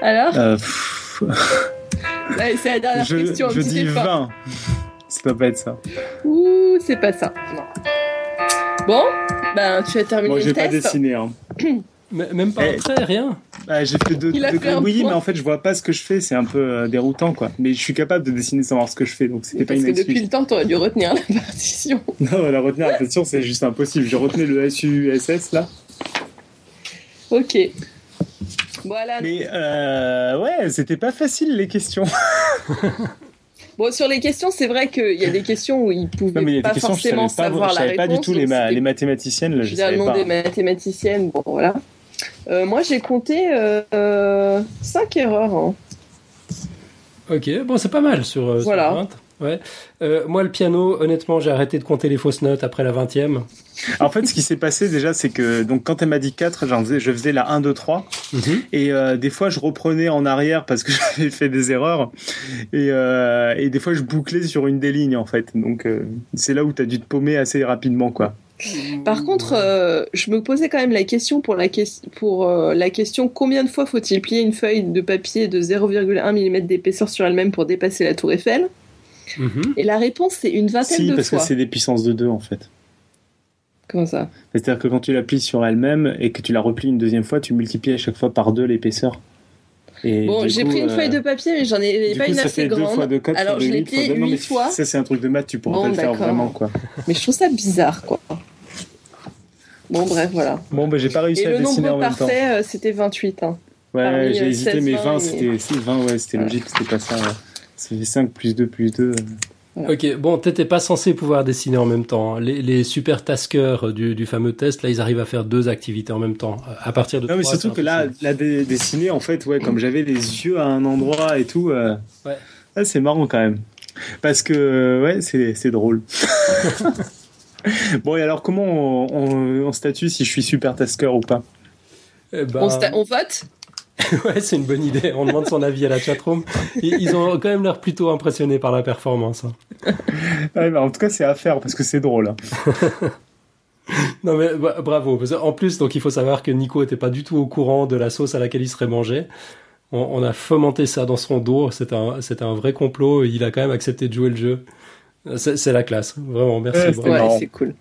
C: Alors?
B: Euh,
C: C'est la dernière
B: je
C: question, un
B: je
C: petit
B: dis
C: effort.
B: 20. Ça doit pas être ça.
C: Ouh, c'est pas ça. Non. Bon, ben tu as terminé
B: Bon,
C: le
B: j'ai pas dessiné. Hein.
A: Même pas
B: Eh.
A: un trait, rien.
B: Ah, j'ai fait deux
C: Il a
B: deux
C: fait un
B: gribouillis,
C: point.
B: mais en fait, je vois pas ce que je fais. C'est un peu euh, déroutant, quoi. Mais je suis capable de dessiner sans voir ce que je fais, donc c'était pas
C: Parce
B: une
C: que depuis le temps, t'aurais dû retenir la partition.
B: Non, la retenir la question, c'est juste impossible. J'ai retenu le SUSS, là.
C: Ok. Voilà.
B: Mais, euh, ouais, c'était pas facile, les questions.
C: Bon, sur les questions, c'est vrai qu'il y a des questions où ils pouvaient
B: Non, mais il y a
C: pas
B: des questions, je savais
C: forcément
B: pas,
C: savoir
B: je
C: la
B: savais pas
C: réponse.
B: du tout les, ma- les mathématiciennes, là,
C: Je
B: savais pas.
C: des mathématiciennes, bon voilà. Euh, moi, j'ai compté 5 erreurs. hein.
A: Ok, bon, c'est pas mal sur, euh, sur
C: Voilà.
A: 20. Ouais. Euh, moi, le piano, honnêtement, j'ai arrêté de compter les fausses notes après la 20e.
B: En fait, ce qui s'est passé déjà, c'est que donc quand elle m'a dit 4, j'en faisais, je faisais la 1, 2, 3.
A: Mhm.
B: Et euh, des fois, je reprenais en arrière parce que j'avais fait des erreurs. Et, euh, et des fois, je bouclais sur une des lignes, en fait. Donc, euh, c'est là où tu as dû te paumer assez rapidement, quoi.
C: Par contre, euh, je me posais quand même la question pour la, pour, euh, la question combien de fois faut-il plier une feuille de papier de 0,1 mm d'épaisseur sur elle-même pour dépasser la tour Eiffel?
A: Mhm.
C: Et la réponse, c'est une vingtaine
B: Si,
C: de
B: parce
C: fois.
B: que c'est des puissances de 2, en fait.
C: Comment ça?
B: C'est-à-dire que quand tu la plies sur elle-même et que tu la replies une deuxième fois, tu multiplies à chaque fois par 2 l'épaisseur. Et
C: Bon, j'ai pris une
B: euh,
C: feuille de papier, mais j'en ai
B: du
C: pas
B: coup,
C: une
B: ça
C: assez
B: fait 2
C: grande.
B: fois 2, 4
C: Alors, je
B: 2,
C: l'ai
B: 8 fois
C: plié
B: 2. Non, mais
C: 8 fois.
B: ça, c'est un truc de maths, tu pourras
C: Bon,
B: pas le faire vraiment, quoi.
C: Mais je trouve ça bizarre, quoi. Bon, bref, voilà.
B: Bon, bah, j'ai pas réussi
C: Et
B: à
C: le
B: dessiner en
C: nombre
B: même temps.
C: parfait, euh, c'était 28. hein.
B: Ouais, j'ai
C: euh,
B: hésité,
C: 16,
B: mais
C: 20,
B: 20,
C: et-
B: c'était si, 20, ouais, c'était
C: Voilà.
B: logique, c'était pas ça. ouais. C'était 5 plus 2 plus 2.
A: Ok, bon, t'étais pas censé pouvoir dessiner en même temps. Les, les super taskers du, du fameux test, là, ils arrivent à faire deux activités en même temps. À partir de
B: Non, mais surtout
A: c'est
B: que là, dé- dessiner, en fait, ouais, comme j'avais les yeux à un endroit et tout, euh,
A: Ouais.
B: ah, c'est marrant quand même. Parce que, ouais, c'est c'est drôle. bon, et alors, comment on, on- on statue si je suis super tasker ou pas?
A: Eh ben,
C: On, on vote?
A: ouais, c'est une bonne idée. On demande son avis à la chatroom. Ils ont quand même l'air plutôt impressionnés par la performance. Hein.
B: Ouais, en tout cas, c'est à faire parce que c'est drôle. Hein.
A: non mais bravo. En plus, donc il faut savoir que Nico était pas du tout au courant de la sauce à laquelle il serait mangé. On, a fomenté ça dans son dos. C'était un, un vrai complot. il a quand même accepté de jouer le jeu. C'est la classe, vraiment. Merci.
C: Ouais, c'est cool.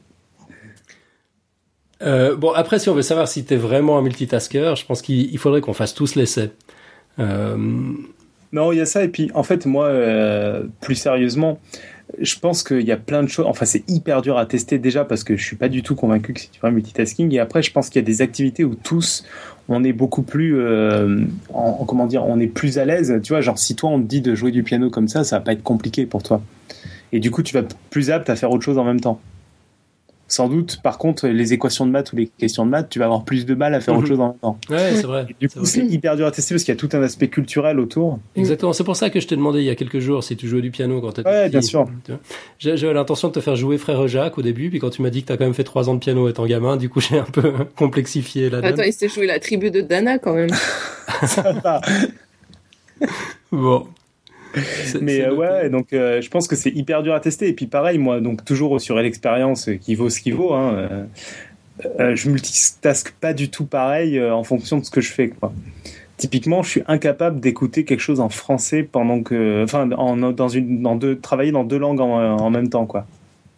A: Euh, bon, après, si on veut savoir si t'es vraiment un multitasker, je pense qu'il faudrait qu'on fasse tous l'essai. Euh...
B: Non, il y a ça. Et puis, en fait, moi, euh, plus sérieusement, je pense qu'il y a plein de choses. Enfin, c'est hyper dur à tester déjà parce que je suis pas du tout convaincu que c'est du vrai multitasking. Et après, je pense qu'il y a des activités où tous, on est beaucoup plus, en, comment dire, on est plus à l'aise. Tu vois, genre si toi on te dit de jouer du piano comme ça, ça va pas être compliqué pour toi. Et du coup, tu vas plus apte à faire autre chose en même temps. Sans doute, par contre, les équations de maths ou les questions de maths, tu vas avoir plus de mal à faire autre mhm. chose en même temps.
A: Ouais, c'est vrai.
B: du coup, c'est hyper dur à tester parce qu'il y a tout un aspect culturel autour.
A: Exactement. C'est pour ça que je t'ai demandé il y a quelques jours si tu jouais du piano quand t'étais
B: Ouais, bien sûr.
A: J'avais l'intention de te faire jouer Frère Jacques au début, puis quand tu m'as dit que t'as quand même fait trois ans de piano étant gamin, du coup, j'ai un peu complexifié la
C: Attends, il s'est joué la tribu de Dana quand même.
B: ça va.
A: bon.
B: Mais euh, ouais, donc euh, je pense que c'est hyper dur à tester. Et puis pareil, moi, donc toujours sur l'expérience qui vaut ce qui vaut. Hein, euh, je multitask pas du tout pareil en fonction de ce que je fais. Quoi. Typiquement, je suis incapable d'écouter quelque chose en français pendant que, enfin, en, dans une, dans deux, travailler dans deux langues en, même temps, quoi.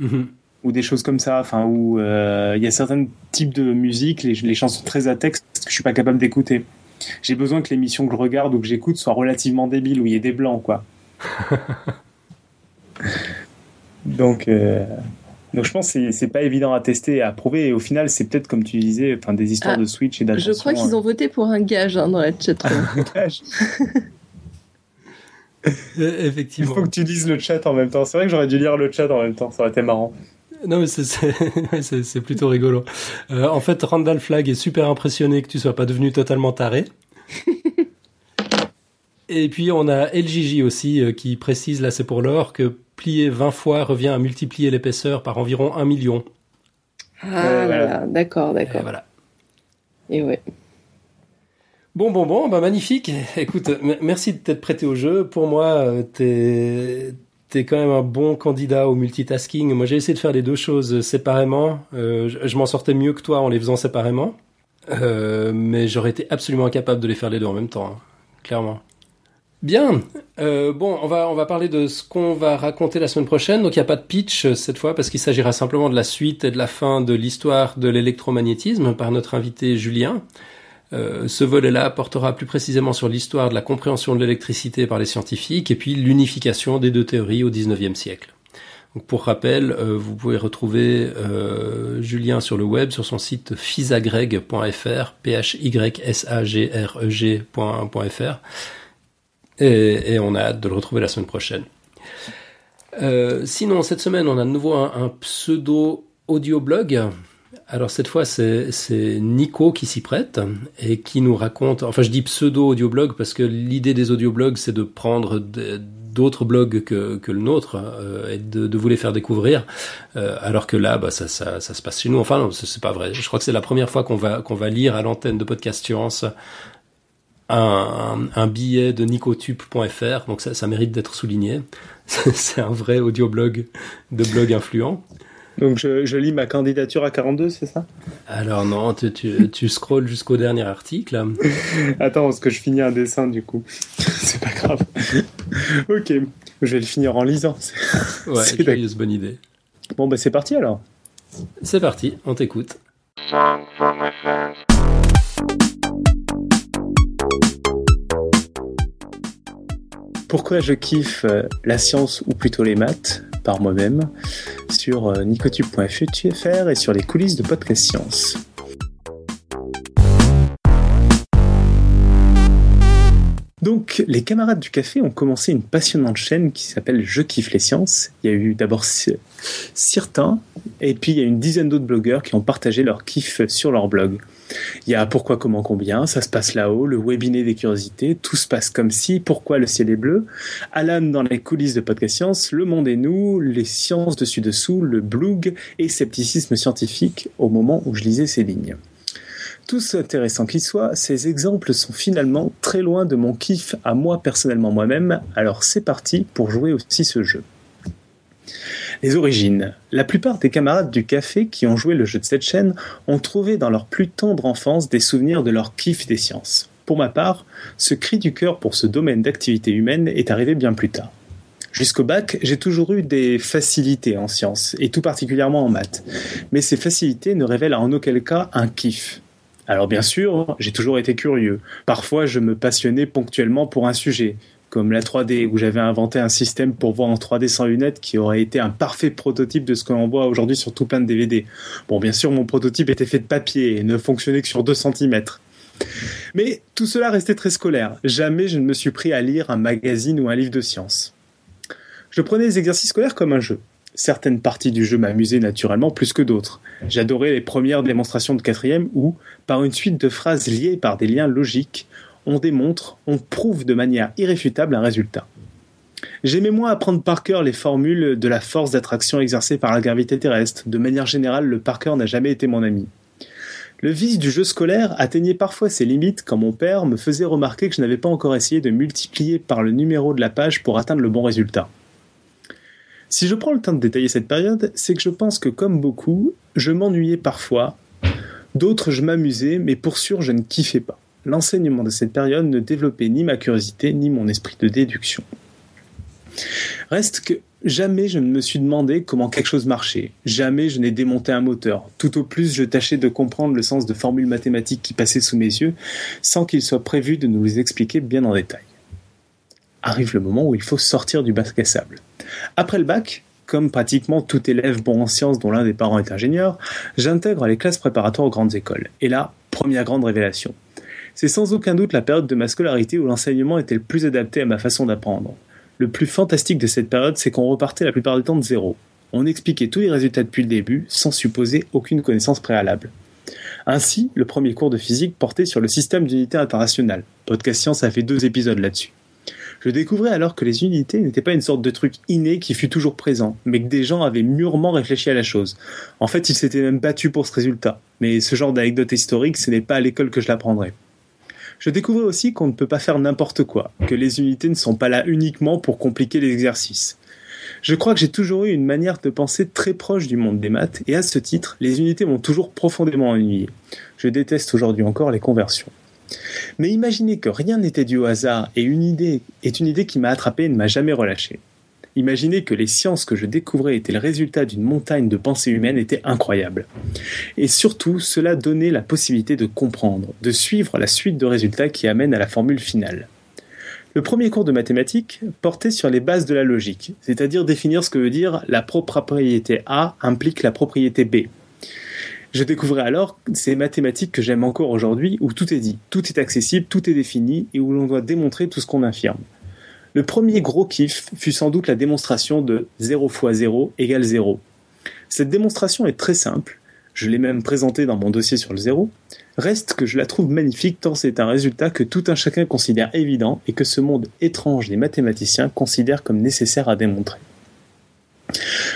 B: Mm-hmm. Ou des choses comme ça, enfin, où il y a certains types de musique, les, les chansons très à texte, que je suis pas capable d'écouter j'ai besoin que l'émission que je regarde ou que j'écoute soit relativement débile, où il y ait des blancs, quoi. donc, euh, donc je pense que c'est pas évident à tester et à prouver. Et au final, c'est peut-être, comme tu disais, enfin, des histoires ah, de Switch et d'attention.
C: Je crois qu'ils ont voté pour un gage hein, dans la chat.
B: un gage
A: Effectivement.
B: Il faut que tu lises le chat en même temps. C'est vrai que j'aurais dû lire le chat en même temps. Ça aurait été marrant.
A: Non, mais c'est plutôt rigolo. Euh, en fait, Randall Flag est super impressionné que tu sois pas devenu totalement taré. Et puis on a LJJ aussi euh, qui précise, là c'est pour l'or, que plier 20 fois revient à multiplier l'épaisseur par environ 1 million.
C: Ah voilà, d'accord, d'accord. Et
A: voilà.
C: Et ouais.
A: Bon, bon, bon, bah magnifique. Écoute, merci de t'être prêté au jeu. Pour moi, euh, t'es t'es quand même un bon candidat au multitasking. Moi, j'ai essayé de faire les deux choses séparément. Euh, je, m'en sortais mieux que toi en les faisant séparément, euh, mais j'aurais été absolument incapable de les faire les deux en même temps, hein, clairement. Bien. Euh, bon, on va on va parler de ce qu'on va raconter la semaine prochaine. Donc il n'y a pas de pitch cette fois parce qu'il s'agira simplement de la suite et de la fin de l'histoire de l'électromagnétisme par notre invité Julien. Euh, ce volet-là portera plus précisément sur l'histoire de la compréhension de l'électricité par les scientifiques et puis l'unification des deux théories au XIXe siècle. Donc pour rappel, euh, vous pouvez retrouver euh, Julien sur le web sur son site physagreg.fr, p h y s a g r e et, et, on a hâte de le retrouver la semaine prochaine. sinon, cette semaine, on a de nouveau un, pseudo audioblog alors cette fois, c'est Nico qui s'y prête et qui nous raconte. Enfin, je dis pseudo audioblog parce que l'idée des audioblogs, c'est de prendre d'autres blogs que, que, le nôtre euh, et de, vous les faire découvrir. Euh, alors que là, bah, ça, ça, ça, se passe chez nous. Enfin, non, c'est pas vrai. Je crois que c'est la première fois qu'on va qu'on va lire à l'antenne de Podcast Science un, un, billet de nicotube.fr. Donc ça, ça mérite d'être souligné. c'est un vrai audioblog de blog influent.
B: Donc je, lis ma candidature à 42, c'est ça?
A: Alors non, tu, tu, tu scrolles jusqu'au dernier article.
B: Attends, parce que je finis un dessin du coup. c'est pas grave. ok, je vais le finir en lisant.
A: Ouais, c'est une bonne idée.
B: Bon bah c'est parti alors.
A: C'est parti, on t'écoute.
B: Pourquoi je kiffe euh, la science ou plutôt les maths? Par moi-même sur euh, nicotube.fr et sur les coulisses de Podcast Science. Donc, les camarades du café ont commencé une passionnante chaîne qui s'appelle Je kiffe les sciences. Il y a eu d'abord certains, et puis il y a une dizaine d'autres blogueurs qui ont partagé leur kiff sur leur blog. Il y a pourquoi, comment, combien, ça se passe là-haut, le webiné des curiosités, tout se passe comme si, pourquoi le ciel est bleu, Alan dans les coulisses de Podcast Science, le monde est nous, les sciences dessus-dessous, le blog et scepticisme scientifique au moment où je lisais ces lignes. tous intéressants qu'ils soient, ces exemples sont finalement très loin de mon kiff à moi personnellement moi-même, alors c'est parti pour jouer aussi ce jeu. Les origines. La plupart des camarades du café qui ont joué le jeu de cette chaîne ont trouvé dans leur plus tendre enfance des souvenirs de leur kiff des sciences. Pour ma part, ce cri du cœur pour ce domaine d'activité humaine est arrivé bien plus tard. Jusqu'au bac, j'ai toujours eu des facilités en sciences, et tout particulièrement en maths. Mais ces facilités ne révèlent en aucun cas un kiff. Alors bien sûr, j'ai toujours été curieux. Parfois, je me passionnais ponctuellement pour un sujet, comme la 3D, où j'avais inventé un système pour voir en 3D sans lunettes qui aurait été un parfait prototype de ce que l'on voit aujourd'hui sur tout plein de DVD. Bon, bien sûr, mon prototype était fait de papier et ne fonctionnait que sur 2 cm. Mais tout cela restait très scolaire. Jamais je ne me suis pris à lire un magazine ou un livre de science. Je prenais les exercices scolaires comme un jeu. Certaines parties du jeu m'amusaient naturellement plus que d'autres. J'adorais les premières démonstrations de quatrième où, par une suite de phrases liées par des liens logiques, on démontre, on prouve de manière irréfutable un résultat. J'aimais moins apprendre par cœur les formules de la force d'attraction exercée par la gravité terrestre. De manière générale, le par cœur n'a jamais été mon ami. Le vice du jeu scolaire atteignait parfois ses limites quand mon père me faisait remarquer que je n'avais pas encore essayé de multiplier par le numéro de la page pour atteindre le bon résultat. Si je prends le temps de détailler cette période, c'est que je pense que comme beaucoup, je m'ennuyais parfois, d'autres je m'amusais, mais pour sûr je ne kiffais pas. L'enseignement de cette période ne développait ni ma curiosité ni mon esprit de déduction. Reste que Jamais je ne me suis demandé comment quelque chose marchait. Jamais je n'ai démonté un moteur. Tout au plus, je tâchais de comprendre le sens de formules mathématiques qui passaient sous mes yeux, sans qu'il soit prévu de nous les expliquer bien en détail. Arrive le moment où il faut sortir du bac à sable. Après le bac, comme pratiquement tout élève bon en sciences dont l'un des parents est ingénieur, j'intègre les classes préparatoires aux grandes écoles. Et là, première grande révélation. C'est sans aucun doute la période de ma scolarité où l'enseignement était le plus adapté à ma façon d'apprendre. Le plus fantastique de cette période, c'est qu'on repartait la plupart du temps de zéro. On expliquait tous les résultats depuis le début, sans supposer aucune connaissance préalable. Ainsi, le premier cours de physique portait sur le système d'unité internationale. Podcast Science a fait deux épisodes là-dessus. Je découvrais alors que les unités n'étaient pas une sorte de truc inné qui fut toujours présent, mais que des gens avaient mûrement réfléchi à la chose. En fait, ils s'étaient même battus pour ce résultat. Mais ce genre d'anecdote historique, ce n'est pas à l'école que je l'apprendrai. Je découvrais aussi qu'on ne peut pas faire n'importe quoi, que les unités ne sont pas là uniquement pour compliquer l'exercice. Je crois que j'ai toujours eu une manière de penser très proche du monde des maths, et à ce titre, les unités m'ont toujours profondément ennuyé. Je déteste aujourd'hui encore les conversions. Mais imaginez que rien n'était dû au hasard, et une idée est une idée qui m'a attrapé et ne m'a jamais relâché. Imaginer que les sciences que je découvrais étaient le résultat d'une montagne de pensée humaine était incroyable. Et surtout, cela donnait la possibilité de comprendre, de suivre la suite de résultats qui amène à la formule finale. Le premier cours de mathématiques portait sur les bases de la logique, c'est-à-dire définir ce que veut dire la propriété A implique la propriété B. Je découvrais alors ces mathématiques que j'aime encore aujourd'hui, où tout est dit, tout est accessible, tout est défini, et où l'on doit démontrer tout ce qu'on affirme. Le premier gros kiff fut sans doute la démonstration de 0 fois 0 égale 0. Cette démonstration est très simple, je l'ai même présentée dans mon dossier sur le zéro, reste que je la trouve magnifique tant c'est un résultat que tout un chacun considère évident et que ce monde étrange des mathématiciens considère comme nécessaire à démontrer.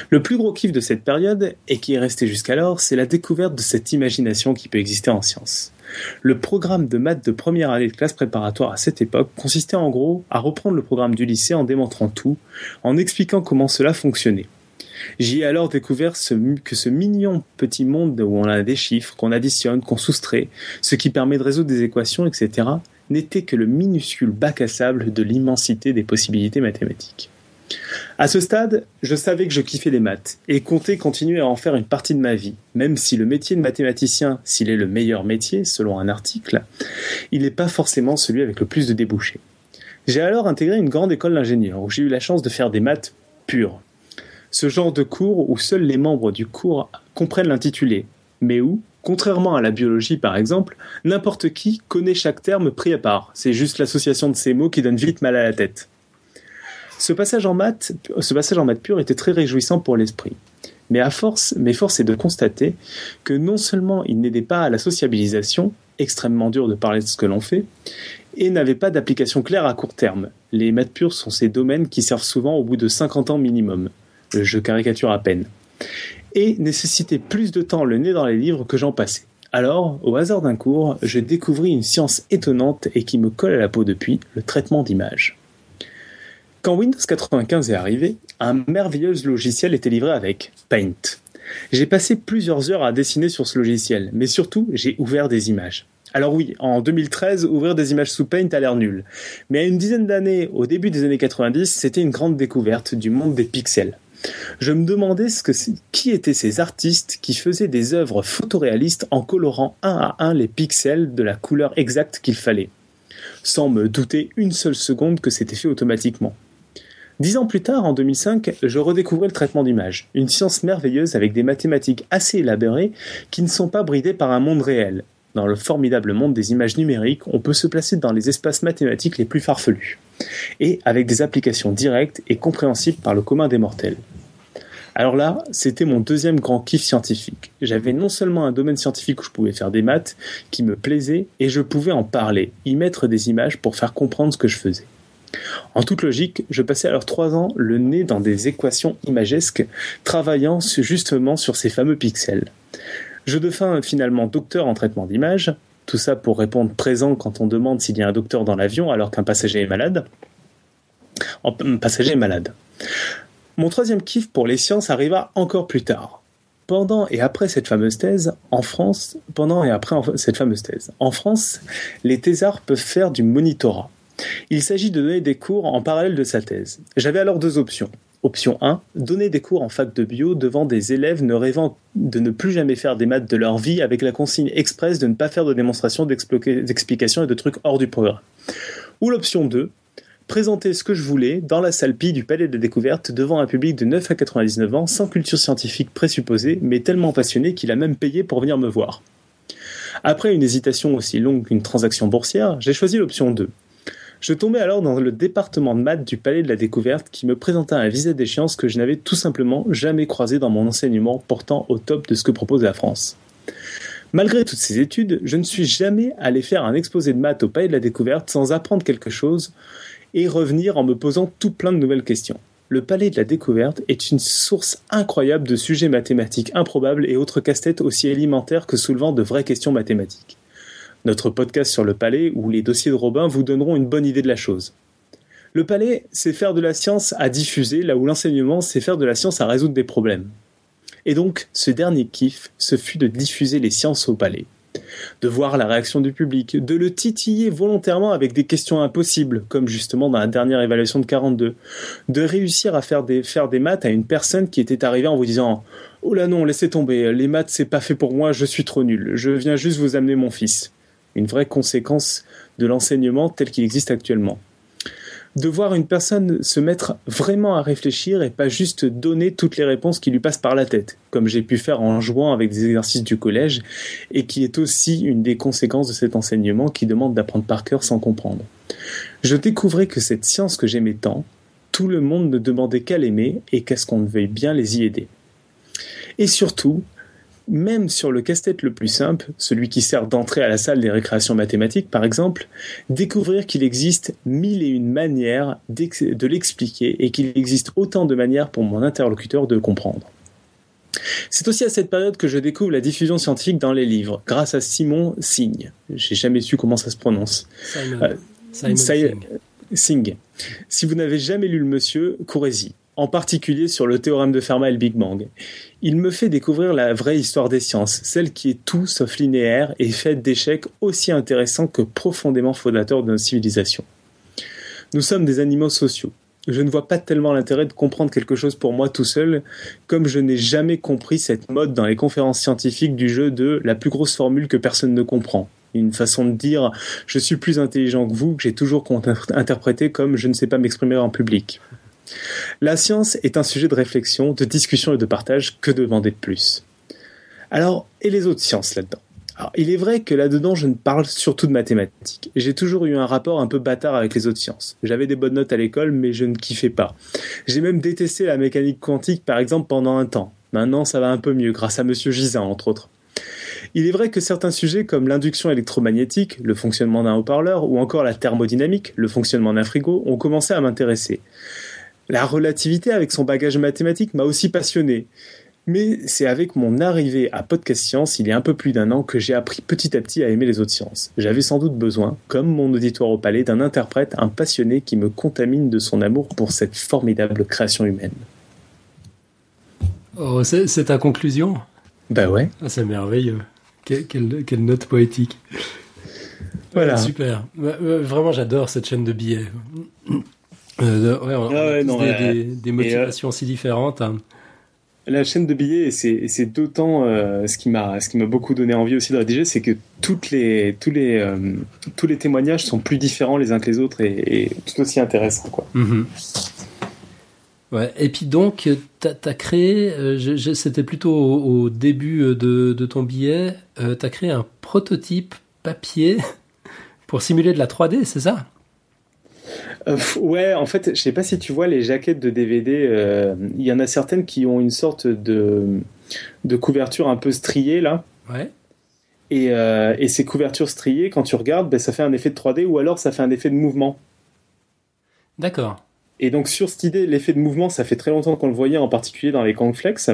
B: Le plus gros kiff de cette période, et qui est resté jusqu'alors, c'est la découverte de cette imagination qui peut exister en science. Le programme de maths de première année de classe préparatoire à cette époque consistait en gros à reprendre le programme du lycée en démontrant tout, en expliquant comment cela fonctionnait. J'y ai alors découvert que ce mignon petit monde où on a des chiffres, qu'on additionne, qu'on soustrait, ce qui permet de résoudre des équations, etc., n'était que le minuscule bac à sable de l'immensité des possibilités mathématiques. À ce stade, je savais que je kiffais les maths et comptais continuer à en faire une partie de ma vie, même si le métier de mathématicien, s'il est le meilleur métier, selon un article, il n'est pas forcément celui avec le plus de débouchés. J'ai alors intégré une grande école d'ingénieur où j'ai eu la chance de faire des maths pures. Ce genre de cours où seuls les membres du cours comprennent l'intitulé, mais où, contrairement à la biologie par exemple, n'importe qui connaît chaque terme pris à part. C'est juste l'association de ces mots qui donne vite mal à la tête. Ce passage en maths, ce pur était très réjouissant pour l'esprit. Mais à force, mais force est de constater que non seulement il n'aidait pas à la sociabilisation, extrêmement dur de parler de ce que l'on fait, et n'avait pas d'application claire à court terme. Les maths purs sont ces domaines qui servent souvent au bout de 50 ans minimum. Je caricature à peine. Et nécessitait plus de temps le nez dans les livres que j'en passais. Alors, au hasard d'un cours, je découvris une science étonnante et qui me colle à la peau depuis, le traitement d'images. Quand Windows 95 est arrivé, un merveilleux logiciel était livré avec Paint. J'ai passé plusieurs heures à dessiner sur ce logiciel, mais surtout, j'ai ouvert des images. Alors oui, en 2013, ouvrir des images sous Paint a l'air nul. Mais à une dizaine d'années, au début des années 90, c'était une grande découverte du monde des pixels. Je me demandais qui étaient ces artistes qui faisaient des œuvres photoréalistes en colorant un à un les pixels de la couleur exacte qu'il fallait, sans me douter une seule seconde que c'était fait automatiquement. Dix ans plus tard, en 2005, je redécouvrais le traitement d'image, une science merveilleuse avec des mathématiques assez élaborées qui ne sont pas bridées par un monde réel. Dans le formidable monde des images numériques, on peut se placer dans les espaces mathématiques les plus farfelus, et avec des applications directes et compréhensibles par le commun des mortels. Alors là, c'était mon deuxième grand kiff scientifique. J'avais non seulement un domaine scientifique où je pouvais faire des maths, qui me plaisait, et je pouvais en parler, y mettre des images pour faire comprendre ce que je faisais. En toute logique, je passais alors trois ans le nez dans des équations imagesques, travaillant justement sur ces fameux pixels. Je devins finalement docteur en traitement d'image, tout ça pour répondre présent quand on demande s'il y a un docteur dans l'avion alors qu'un passager est malade. Un passager est malade. Mon troisième kiff pour les sciences arriva encore plus tard. Pendant et après cette fameuse thèse, en France, pendant et après cette fameuse thèse, en France, les thésards peuvent faire du monitorat. Il s'agit de donner des cours en parallèle de sa thèse. J'avais alors deux options. Option 1, donner des cours en fac de bio devant des élèves ne rêvant de ne plus jamais faire des maths de leur vie avec la consigne expresse de ne pas faire de démonstration, d'explication et de trucs hors du programme. Ou l'option 2, présenter ce que je voulais dans la salle Pi du Palais de Découverte devant un public de 9 à 99 ans sans culture scientifique présupposée mais tellement passionné qu'il a même payé pour venir me voir. Après une hésitation aussi longue qu'une transaction boursière, j'ai choisi l'option 2 je tombais alors dans le département de maths du Palais de la Découverte qui me présentait un visa d'échéance que je n'avais tout simplement jamais croisé dans mon enseignement portant au top de ce que propose la France. Malgré toutes ces études, je ne suis jamais allé faire un exposé de maths au Palais de la Découverte sans apprendre quelque chose et revenir en me posant tout plein de nouvelles questions. Le Palais de la Découverte est une source incroyable de sujets mathématiques improbables et autres casse-têtes aussi élémentaires que soulevant de vraies questions mathématiques. Notre podcast sur le palais ou les dossiers de Robin vous donneront une bonne idée de la chose. Le palais, c'est faire de la science à diffuser, là où l'enseignement, c'est faire de la science à résoudre des problèmes. Et donc, ce dernier kiff, ce fut de diffuser les sciences au palais. De voir la réaction du public, de le titiller volontairement avec des questions impossibles, comme justement dans la dernière évaluation de 42. De réussir à faire des, faire des maths à une personne qui était arrivée en vous disant Oh là non, laissez tomber, les maths c'est pas fait pour moi, je suis trop nul, je viens juste vous amener mon fils une vraie conséquence de l'enseignement tel qu'il existe actuellement. De voir une personne se mettre vraiment à réfléchir et pas juste donner toutes les réponses qui lui passent par la tête, comme j'ai pu faire en jouant avec des exercices du collège, et qui est aussi une des conséquences de cet enseignement qui demande d'apprendre par cœur sans comprendre. Je découvrais que cette science que j'aimais tant, tout le monde ne demandait qu'à l'aimer et qu'à ce qu'on veuille bien les y aider. Et surtout, même sur le casse-tête le plus simple, celui qui sert d'entrée à la salle des récréations mathématiques par exemple, découvrir qu'il existe mille et une manières de l'expliquer et qu'il existe autant de manières pour mon interlocuteur de comprendre. C'est aussi à cette période que je découvre la diffusion scientifique dans les livres, grâce à Simon Singh. J'ai jamais su comment ça se prononce. Simon, euh, Singh. Si vous n'avez jamais lu le monsieur, courez-y en particulier sur le théorème de Fermat et le Big Bang. Il me fait découvrir la vraie histoire des sciences, celle qui est tout sauf linéaire et faite d'échecs aussi intéressants que profondément fondateurs de notre civilisation. Nous sommes des animaux sociaux. Je ne vois pas tellement l'intérêt de comprendre quelque chose pour moi tout seul, comme je n'ai jamais compris cette mode dans les conférences scientifiques du jeu de la plus grosse formule que personne ne comprend. Une façon de dire je suis plus intelligent que vous, que j'ai toujours interprété comme je ne sais pas m'exprimer en public. La science est un sujet de réflexion, de discussion et de partage, que demander de plus Alors, et les autres sciences là-dedans? Alors, il est vrai que là-dedans, je ne parle surtout de mathématiques. J'ai toujours eu un rapport un peu bâtard avec les autres sciences. J'avais des bonnes notes à l'école, mais je ne kiffais pas. J'ai même détesté la mécanique quantique, par exemple, pendant un temps. Maintenant, ça va un peu mieux, grâce à Monsieur Gisin, entre autres. Il est vrai que certains sujets comme l'induction électromagnétique, le fonctionnement d'un haut-parleur, ou encore la thermodynamique, le fonctionnement d'un frigo, ont commencé à m'intéresser. La relativité avec son bagage mathématique m'a aussi passionné. Mais c'est avec mon arrivée à Podcast Science, il y a un peu plus d'un an, que j'ai appris petit à petit à aimer les autres sciences. J'avais sans doute besoin, comme mon auditoire au palais, d'un interprète, un passionné qui me contamine de son amour pour cette formidable création humaine.
A: Oh, c'est ta conclusion?
B: Bah ouais.
A: Ah, C'est merveilleux. Que- Quelle, quelle note poétique.
B: Voilà.
A: Super. Ouais, ouais, Vraiment, j'adore cette chaîne de billets. Euh, ouais, on,
B: Ah ouais,
A: tous
B: non,
A: des,
B: ouais.
A: des- des motivations si différentes. hein.
B: La chaîne de billets, et c'est d'autant euh, ce qui m'a ce qui m'a beaucoup donné envie aussi de rédiger, c'est que toutes les tous les euh, tous les témoignages sont plus différents les uns que les autres et, et tout aussi intéressants quoi.
A: Mhm. Ouais. Et puis donc, tu as, créé, euh, c'était plutôt au, au début euh, de, de ton billet, tu as créé un prototype papier pour simuler de la 3D, c'est ça?
B: Euh, ouais, en fait, je sais pas si tu vois les jaquettes de DVD. euh, Il y en a certaines qui ont une sorte de de couverture un peu striée là.
A: Ouais.
B: Et, euh, et ces couvertures striées, quand tu regardes, ben, ça fait un effet de 3D ou alors ça fait un effet de mouvement.
A: D'accord.
B: Et donc sur cette idée, l'effet de mouvement, ça fait très longtemps qu'on le voyait, en particulier dans les cornflakes.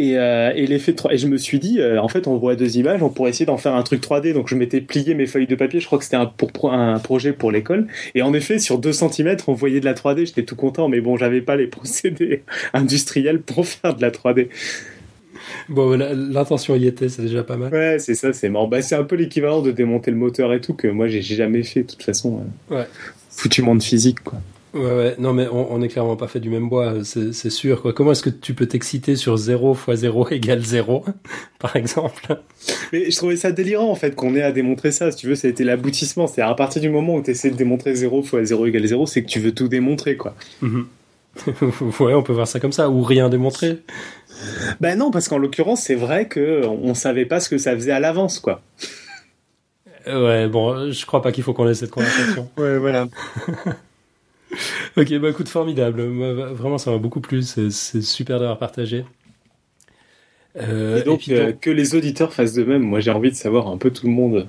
B: Et, euh, et l'effet de 3 et je me suis dit, euh, en fait, on voit deux images, on pourrait essayer d'en faire un truc 3D. Donc je m'étais plié mes feuilles de papier, je crois que c'était un, pour, pro- un projet pour l'école. Et en effet, sur 2 cm, on voyait de la 3D, j'étais tout content, mais bon, j'avais pas les procédés industriels pour faire de la 3D.
A: Bon, l'intention y était, c'est déjà pas mal.
B: Ouais, c'est ça, c'est marrant. Bah, c'est un peu l'équivalent de démonter le moteur et tout, que moi j'ai jamais fait, de toute façon. euh,
A: Ouais.
B: Foutu monde physique, quoi.
A: Ouais, ouais. Non, mais on, on est clairement pas fait du même bois, c'est c'est sûr. Quoi. Comment est-ce que tu peux t'exciter sur 0 fois 0 égale 0, par exemple?
B: Mais je trouvais ça délirant en fait qu'on ait à démontrer ça. Si tu veux, ça a été l'aboutissement. C'est à partir du moment où tu essaies de démontrer 0 fois 0 égale 0, c'est que tu veux tout démontrer quoi.
A: Mhm. Ouais, on peut voir ça comme ça, ou rien démontrer.
B: Ben non, parce qu'en l'occurrence, c'est vrai que on savait pas ce que ça faisait à l'avance quoi.
A: Ouais, bon, je crois pas qu'il faut qu'on ait cette conversation.
B: Ouais, voilà.
A: ok, bah écoute, formidable. Moi, vraiment, ça m'a beaucoup plu. C'est super d'avoir partagé. Euh,
B: et donc,
A: puis,
B: euh, que les auditeurs fassent de même. Moi, j'ai envie de savoir un peu tout le monde.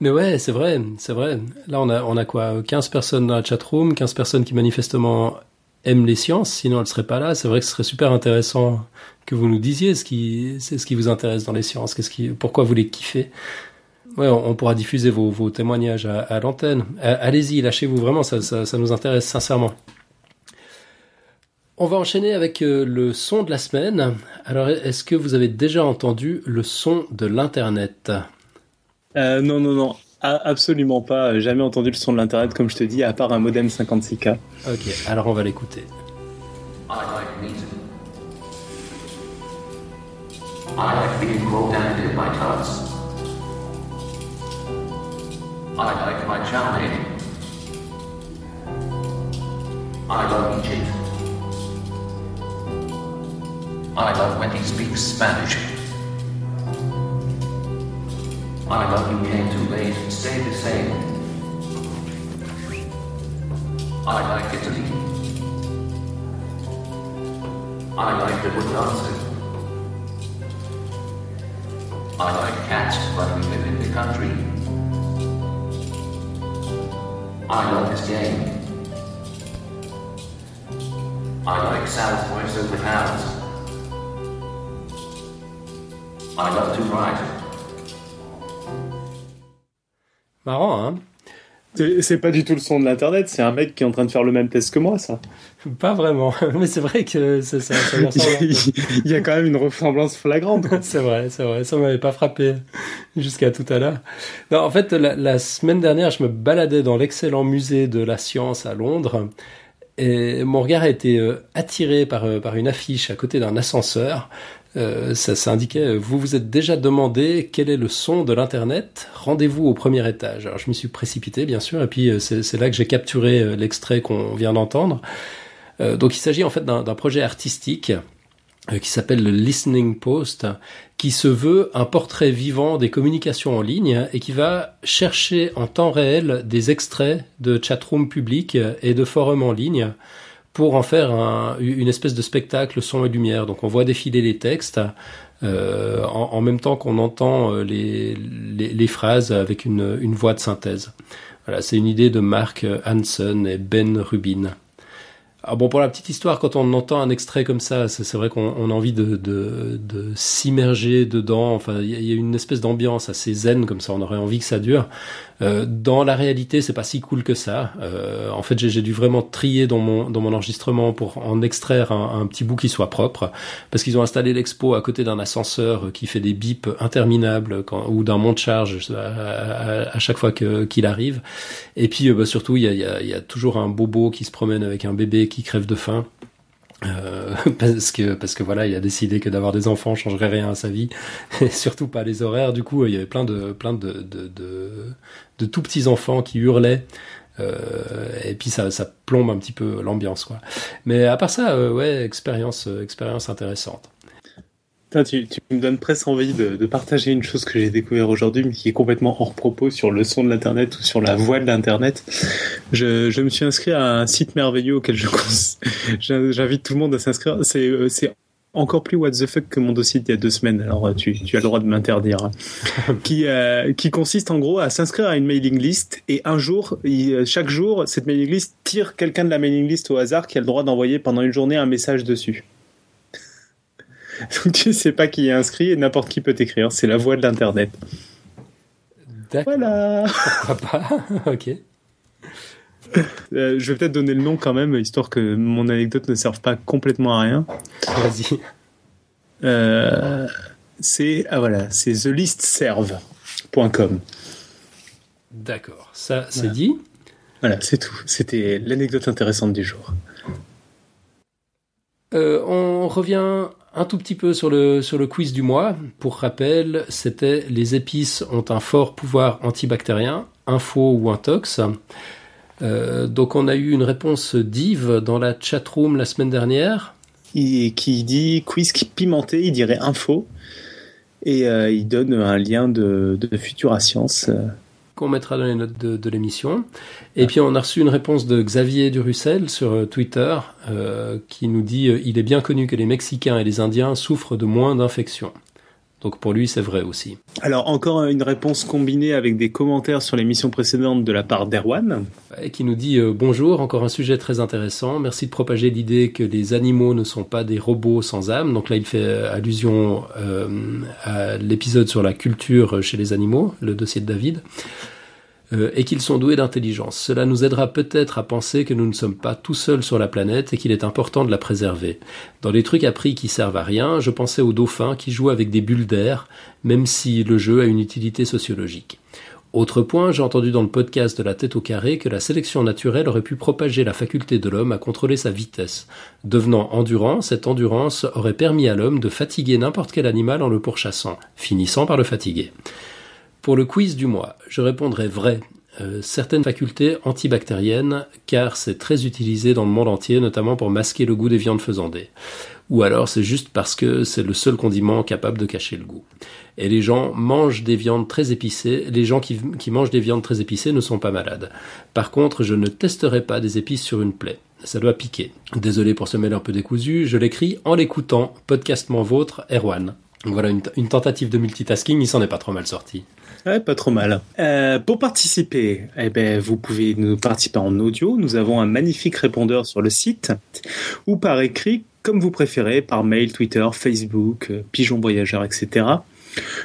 A: Mais ouais, c'est vrai, c'est vrai. Là, on a, on a quoi 15 personnes dans la chatroom, 15 personnes qui manifestement aiment les sciences, sinon elles seraient pas là. C'est vrai que ce serait super intéressant que vous nous disiez ce qui, ce qui vous intéresse dans les sciences, qu'est-ce qui, pourquoi vous les kiffez? Ouais, on, on pourra diffuser vos, vos témoignages à, à l'antenne. Euh, Allez-y, lâchez-vous, vraiment, ça, ça, ça nous intéresse sincèrement. On va enchaîner avec euh, le son de la semaine. Alors, est-ce que vous avez déjà entendu le son de l'Internet?
B: Euh, non, non, non. A- absolument pas. Jamais entendu le son de l'internet, comme je te dis, à part un modem 56K.
A: Ok, alors on va l'écouter.
D: I like meat. I like being cold and in my tubs. I like my chow. I love Egypt. I love when he speaks Spanish. I love you came too late, stay the same. I like Italy. I like the dancing. I like cats, but we live in the country. I love this game. I like Sal's voice over house. I love to write.
A: Marrant, hein
B: C'est pas du tout le son de l'internet, c'est un mec qui est en train de faire le même test que moi, ça.
A: Pas vraiment, mais c'est vrai que ça, ça peu.
B: Il y a quand même une ressemblance flagrante.
A: C'est vrai, c'est vrai, ça m'avait pas frappé jusqu'à tout à l'heure. Non, en fait, la, la semaine dernière, je me baladais dans l'excellent musée de la science à Londres et mon regard a été euh, attiré par, euh, par une affiche à côté d'un ascenseur. Euh, ça, ça indiquait euh, Vous vous êtes déjà demandé quel est le son de l'Internet Rendez-vous au premier étage. Alors je m'y suis précipité, bien sûr, et puis euh, c'est là que j'ai capturé l'extrait qu'on vient d'entendre. Donc il s'agit en fait d'un projet artistique qui s'appelle le Listening Post, qui se veut un portrait vivant des communications en ligne et qui va chercher en temps réel des extraits de chatroom publics et de forums en ligne pour en faire un- une espèce de spectacle son et lumière. Donc on voit défiler les textes euh, en, en même temps qu'on entend euh, les, les, les phrases avec une, une voix de synthèse. Voilà, c'est une idée de Mark Hansen et Ben Rubin. Ah bon, pour la petite histoire, quand on entend un extrait comme ça, c'est vrai qu'on on a envie de, de, de s'immerger dedans. Enfin, il y a une espèce d'ambiance assez zen comme ça. On aurait envie que ça dure. Euh, dans la réalité, c'est pas si cool que ça. Euh, en fait, j'ai dû vraiment trier dans mon dans mon enregistrement pour en extraire un, petit bout qui soit propre, parce qu'ils ont installé l'expo à côté d'un ascenseur qui fait des bips interminables quand, ou d'un monte charge à, chaque fois qu'il arrive. Et puis euh, bah, surtout, il y a, y, a, il y a toujours un bobo qui se promène avec un bébé qui crève de faim. Euh, parce que parce que voilà, il a décidé que d'avoir des enfants changerait rien à sa vie, et surtout pas les horaires. Du coup, il y avait plein de plein de de, de, de tout petits enfants qui hurlaient. Euh, et puis ça, ça plombe un petit peu l'ambiance quoi. Mais à part ça, euh, ouais, expérience euh, expérience intéressante.
B: Putain, tu, tu me donnes presque envie de, de partager une chose que j'ai découvert aujourd'hui, mais qui est complètement hors propos sur le son de l'Internet ou sur la voix de l'Internet. Je, je me suis inscrit à un site merveilleux auquel je j'invite tout le monde à s'inscrire. C'est euh, c'est encore plus what the fuck que mon dossier d'il y a deux semaines. Alors euh, tu, tu as le droit de m'interdire. qui, euh, qui consiste en gros à s'inscrire à une mailing list et un jour, il- chaque jour, cette mailing list tire quelqu'un de la mailing list au hasard qui a le droit d'envoyer pendant une journée un message dessus. Donc tu sais pas qui est inscrit et n'importe qui peut t'écrire. C'est la voix de l'internet.
A: D'accord.
B: Voilà.
A: Pourquoi pas Ok.
B: Euh, je vais peut-être donner le nom quand même, histoire que mon anecdote ne serve pas complètement à rien.
A: Vas-y.
B: Euh, c'est ah voilà, c'est thelistserve.com.
A: D'accord. Ça, c'est
B: Voilà.
A: dit?
B: Voilà, c'est tout. C'était l'anecdote intéressante du jour.
A: Euh, on revient un tout petit peu sur le, sur le quiz du mois. Pour rappel, c'était les épices ont un fort pouvoir antibactérien, info ou intox. Euh, donc on a eu une réponse d'Yves dans la chatroom la semaine dernière.
B: Et qui dit quiz pimenté, il dirait info. Et euh, il donne un lien de, de Futura Science.
A: Qu'on mettra dans les notes de, de l'émission. Et puis on a reçu une réponse de Xavier Durussel sur euh, Twitter euh, qui nous dit euh, il est bien connu que les Mexicains et les Indiens souffrent de moins d'infections. Donc pour lui c'est vrai aussi.
B: Alors encore une réponse combinée avec des commentaires sur l'émission précédente de la part d'Erwan.
A: Qui nous dit euh, bonjour, encore un sujet très intéressant. Merci de propager l'idée que les animaux ne sont pas des robots sans âme. Donc là il fait euh, allusion euh, à l'épisode sur la culture chez les animaux, le dossier de David. Euh, et qu'ils sont doués d'intelligence. Cela nous aidera peut-être à penser que nous ne sommes pas tout seuls sur la planète et qu'il est important de la préserver. Dans les trucs appris qui servent à rien, je pensais aux dauphins qui jouent avec des bulles d'air, même si le jeu a une utilité sociologique. Autre point, j'ai entendu dans le podcast de la tête au carré que la sélection naturelle aurait pu propager la faculté de l'homme à contrôler sa vitesse. Devenant endurant, cette endurance aurait permis à l'homme de fatiguer n'importe quel animal en le pourchassant, finissant par le fatiguer. Pour le quiz du mois, je répondrai vrai. Euh, certaines facultés antibactériennes, car c'est très utilisé dans le monde entier, notamment pour masquer le goût des viandes faisandées. Ou alors c'est juste parce que c'est le seul condiment capable de cacher le goût. Et les gens mangent des viandes très épicées. Les gens qui, mangent des viandes très épicées ne sont pas malades. Par contre, je ne testerai pas des épices sur une plaie. Ça doit piquer. Désolé pour ce mail un peu décousu. Je l'écris en l'écoutant. Podcastement vôtre, Erwan. Voilà une tentative de multitasking. Il s'en est pas trop mal sorti.
B: Ouais, pas trop mal. Euh, pour participer, eh ben, vous pouvez nous participer en audio. Nous avons un magnifique répondeur sur le site ou par écrit, comme vous préférez, par mail, Twitter, Facebook, euh, Pigeon Voyageur, etc.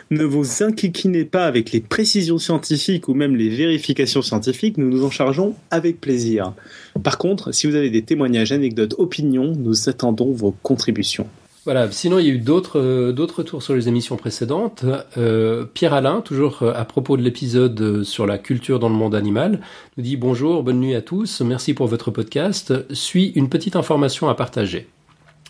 B: Ne vous inquiétez pas avec les précisions scientifiques ou même les vérifications scientifiques, nous nous en chargeons avec plaisir. Par contre, si vous avez des témoignages, anecdotes, opinions, nous attendons vos contributions.
A: Voilà. Sinon, il y a eu d'autres euh, d'autres tours sur les émissions précédentes. Euh, Pierre Alain, toujours euh, à propos de l'épisode sur la culture dans le monde animal, nous dit bonjour, bonne nuit à tous. Merci pour votre podcast. Suis une petite information à partager.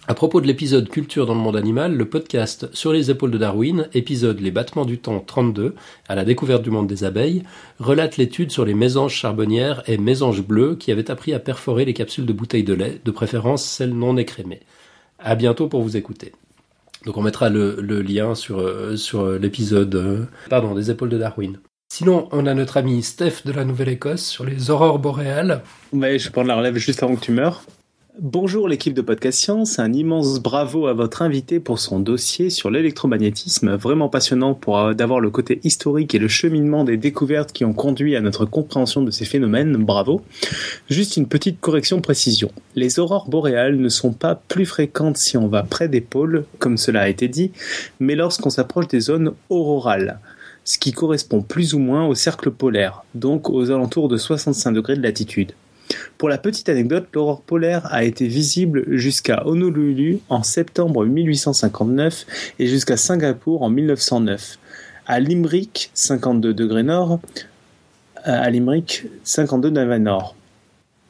A: À propos de l'épisode Culture dans le monde animal, le podcast Sur les épaules de Darwin, épisode Les battements du temps 32, à la découverte du monde des abeilles, relate l'étude sur les mésanges charbonnières et mésanges bleus qui avaient appris à perforer les capsules de bouteilles de lait, de préférence celles non écrémées. À bientôt pour vous écouter. Donc on mettra le, lien sur, euh, sur l'épisode euh, pardon, des épaules de Darwin. Sinon, on a notre ami Steph de la Nouvelle-Écosse sur les aurores boréales.
B: Ouais, je prendre la relève juste avant que tu meurs. Bonjour l'équipe de Podcast Science, un immense bravo à votre invité pour son dossier sur l'électromagnétisme, vraiment passionnant pour euh, d'avoir le côté historique et le cheminement des découvertes qui ont conduit à notre compréhension de ces phénomènes, bravo. Juste une petite correction précision. Les aurores boréales ne sont pas plus fréquentes si on va près des pôles, comme cela a été dit, mais lorsqu'on s'approche des zones aurorales ce qui correspond plus ou moins au cercle polaire, donc aux alentours de 65 degrés de latitude. Pour la petite anecdote, l'aurore polaire a été visible jusqu'à Honolulu en septembre 1859 et jusqu'à Singapour en 1909. À Limerick, 52 degrés nord, à Limerick, 52 degrés nord.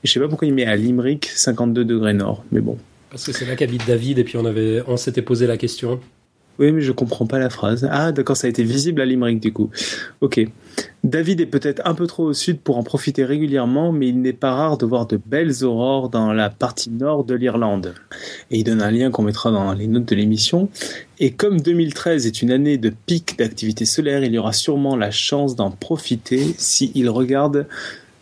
B: Je sais pas pourquoi il met à Limerick 52 degrés nord, mais bon.
A: Parce que c'est là qu'habite David et puis on s'était posé la question.
B: Oui, mais je comprends pas la phrase. Ah, d'accord, ça a été visible à Limerick du coup. Ok. David est peut-être un peu trop au sud pour en profiter régulièrement, mais il n'est pas rare de voir de belles aurores dans la partie nord de l'Irlande. Et il donne un lien qu'on mettra dans les notes de l'émission. Et comme 2013 est une année de pic d'activité solaire, il y aura sûrement la chance d'en profiter s'il regarde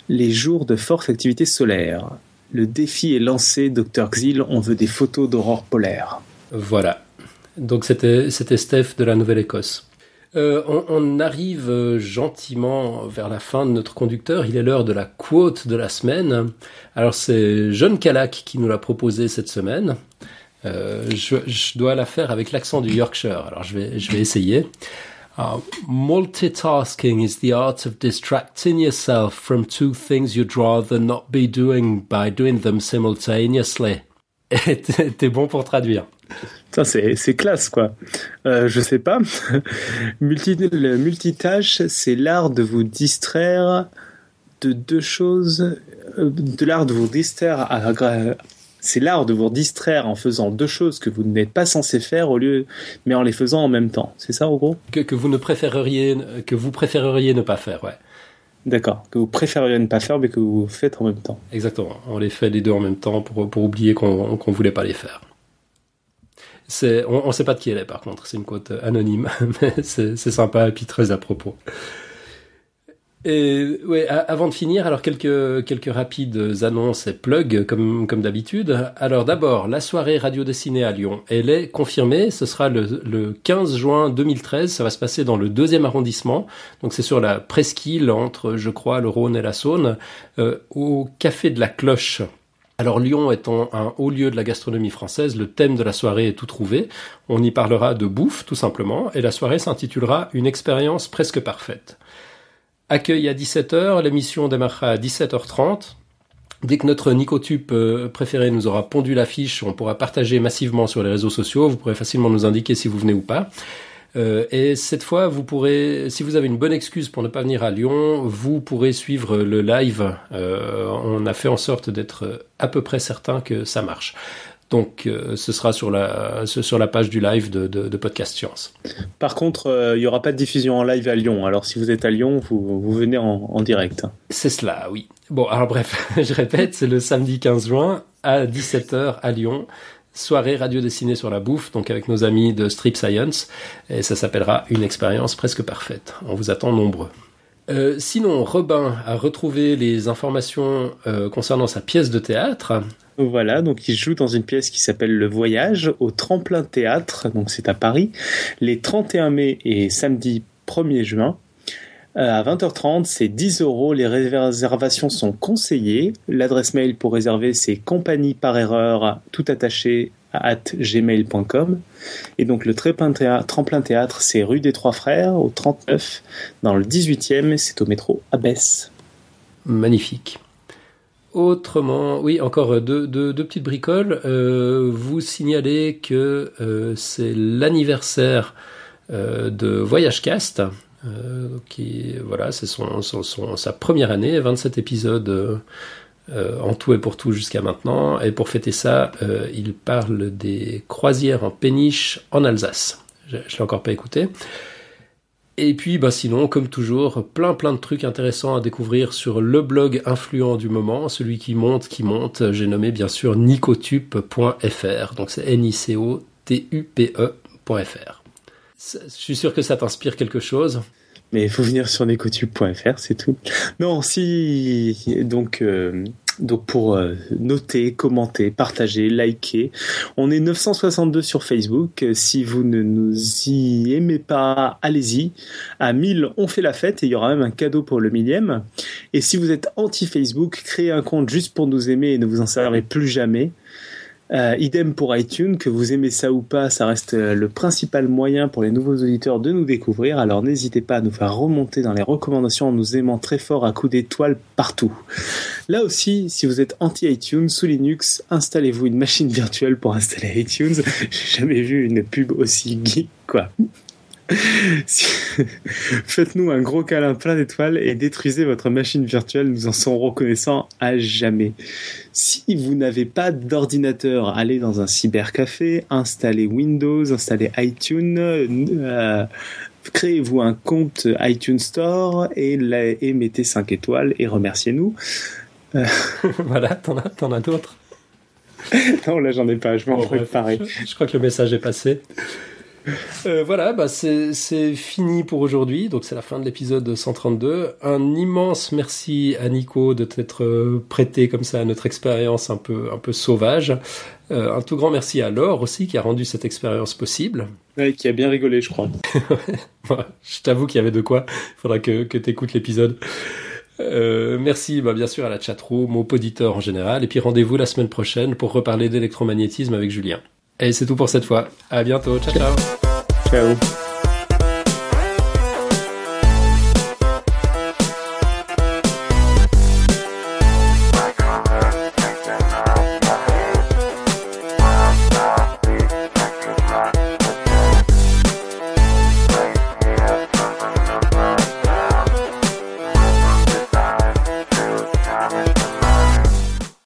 B: les jours de forte activité solaire. Le défi est lancé, Dr Xil, on veut des photos d'aurore polaire.
A: Voilà. Donc c'était c'était Steph de la Nouvelle-Écosse. Euh, on, on arrive euh, gentiment vers la fin de notre conducteur. Il est l'heure de la quote de la semaine. Alors c'est John Calac qui nous l'a proposé cette semaine. Euh, je, je dois la faire avec l'accent du Yorkshire. Alors je vais je vais essayer. Uh, multitasking is the art of distracting yourself from two things you'd rather not be doing by doing them simultaneously. T'es bon pour traduire.
B: Ça, c'est, c'est classe, quoi. Euh, je sais pas. Multi, le multitâche, c'est l'art de vous distraire de deux choses. euh, De l'art de vous distraire. à- c'est l'art de vous distraire en faisant deux choses que vous n'êtes pas censé faire au lieu, mais en les faisant en même temps. C'est ça, en gros?
A: Que, que vous ne préféreriez que vous préféreriez ne pas faire, ouais.
B: D'accord. Que vous préféreriez ne pas faire, mais que vous faites en même temps.
A: Exactement. On les fait les deux en même temps pour, pour oublier qu'on qu'on voulait pas les faire. C'est, on, on sait pas de qui elle est par contre. C'est une quote anonyme, mais c'est c'est sympa et puis très à propos. Et ouais, avant de finir, alors quelques quelques rapides annonces et plugs comme comme d'habitude. Alors d'abord, la soirée radio dessinée à Lyon, elle est confirmée. Ce sera le, le 15 juin 2013. Ça va se passer dans le deuxième arrondissement. Donc c'est sur la presqu'île entre, je crois, le Rhône et la Saône, euh, au café de la Cloche. Alors Lyon étant un haut lieu de la gastronomie française, le thème de la soirée est tout trouvé. On y parlera de bouffe tout simplement et la soirée s'intitulera Une expérience presque parfaite. Accueil à 17h, l'émission démarrera à 17h30. Dès que notre Nicotube euh, préféré nous aura pondu l'affiche, on pourra partager massivement sur les réseaux sociaux. Vous pourrez facilement nous indiquer si vous venez ou pas. Euh, et cette fois, vous pourrez, si vous avez une bonne excuse pour ne pas venir à Lyon, vous pourrez suivre le live. Euh, on a fait en sorte d'être à peu près certain que ça marche. Donc, euh, ce sera sur la ce- sur la page du live de, de, de Podcast Science.
B: Par contre, euh, il n'y aura pas de diffusion en live à Lyon. Alors, si vous êtes à Lyon, vous, vous venez en, en direct.
A: C'est cela, oui. Bon, alors bref, je répète, c'est le samedi 15 juin à 17h à Lyon. Soirée radio dessinée sur la bouffe, donc avec nos amis de Strip Science, et ça s'appellera une expérience presque parfaite. On vous attend nombreux. Euh, sinon, Robin a retrouvé les informations euh, concernant sa pièce de théâtre.
B: Voilà, donc il joue dans une pièce qui s'appelle Le Voyage au Tremplin Théâtre, donc c'est à Paris, les 31 mai et samedi 1er juin. Euh, à 20h30, c'est 10 euros. Les réservations sont conseillées. L'adresse mail pour réserver, c'est compagnie par erreur, tout attaché at gmail.com. Et donc le Tremplin Théâtre, c'est rue des Trois Frères, au 39, dans le 18e, c'est au métro Abbesse.
A: Magnifique. Autrement, oui, encore deux, petites bricoles. Euh, vous signalez que euh, c'est l'anniversaire de Voyage Cast, euh, voilà, c'est son, sa première année, 27 épisodes euh, en tout et pour tout jusqu'à maintenant. Et pour fêter ça, euh, il parle des croisières en péniche en Alsace. Je, je l'ai encore pas écouté. Et puis, bah sinon, comme toujours, plein plein de trucs intéressants à découvrir sur le blog influent du moment, celui qui monte, qui monte. J'ai nommé bien sûr nicotube.fr, donc c'est N-I-C-O-T-U-P-E.fr. Je suis sûr que ça t'inspire quelque chose.
B: Mais il faut venir sur necotube.fr, c'est tout. Non, si donc euh, donc pour euh, noter, commenter, partager, liker. On est 962 sur Facebook. Si vous ne nous y aimez pas, allez-y. À 1000, on fait la fête et il y aura même un cadeau pour le millième. Et si vous êtes anti-Facebook, créez un compte juste pour nous aimer et ne vous en servez plus jamais. Euh, idem pour iTunes, que vous aimez ça ou pas, ça reste euh, le principal moyen pour les nouveaux auditeurs de nous découvrir. Alors n'hésitez pas à nous faire remonter dans les recommandations en nous aimant très fort à coups d'étoiles partout. Là aussi, si vous êtes anti-iTunes sous Linux, installez-vous une machine virtuelle pour installer iTunes. J'ai jamais vu une pub aussi geek, quoi. Faites-nous un gros câlin plein d'étoiles et détruisez votre machine virtuelle, nous en serons reconnaissants à jamais. Si vous n'avez pas d'ordinateur, allez dans un cybercafé, installez Windows, installez iTunes, euh, créez-vous un compte iTunes Store et, et mettez 5 étoiles et remerciez-nous.
A: Euh... voilà, t'en as, t'en as d'autres?
B: Non, là j'en ai pas, je m'en bon, préparer.
A: Je, je crois que le message est passé. Euh, voilà, bah c'est fini pour aujourd'hui. Donc c'est la fin de l'épisode 132. Un immense merci à Nico de t'être euh, prêté comme ça à notre expérience un peu un peu sauvage. Euh, un tout grand merci à Laure aussi qui a rendu cette expérience possible.
B: Ouais, qui a bien rigolé, je crois.
A: je t'avoue qu'il y avait de quoi. Il faudra que que t'écoutes l'épisode. Euh, merci bah, bien sûr à la chatroom, aux auditeurs en général, et puis rendez-vous la semaine prochaine pour reparler d'électromagnétisme avec Julien. Et c'est tout pour cette fois. À bientôt. Ciao, ciao.
B: Ciao.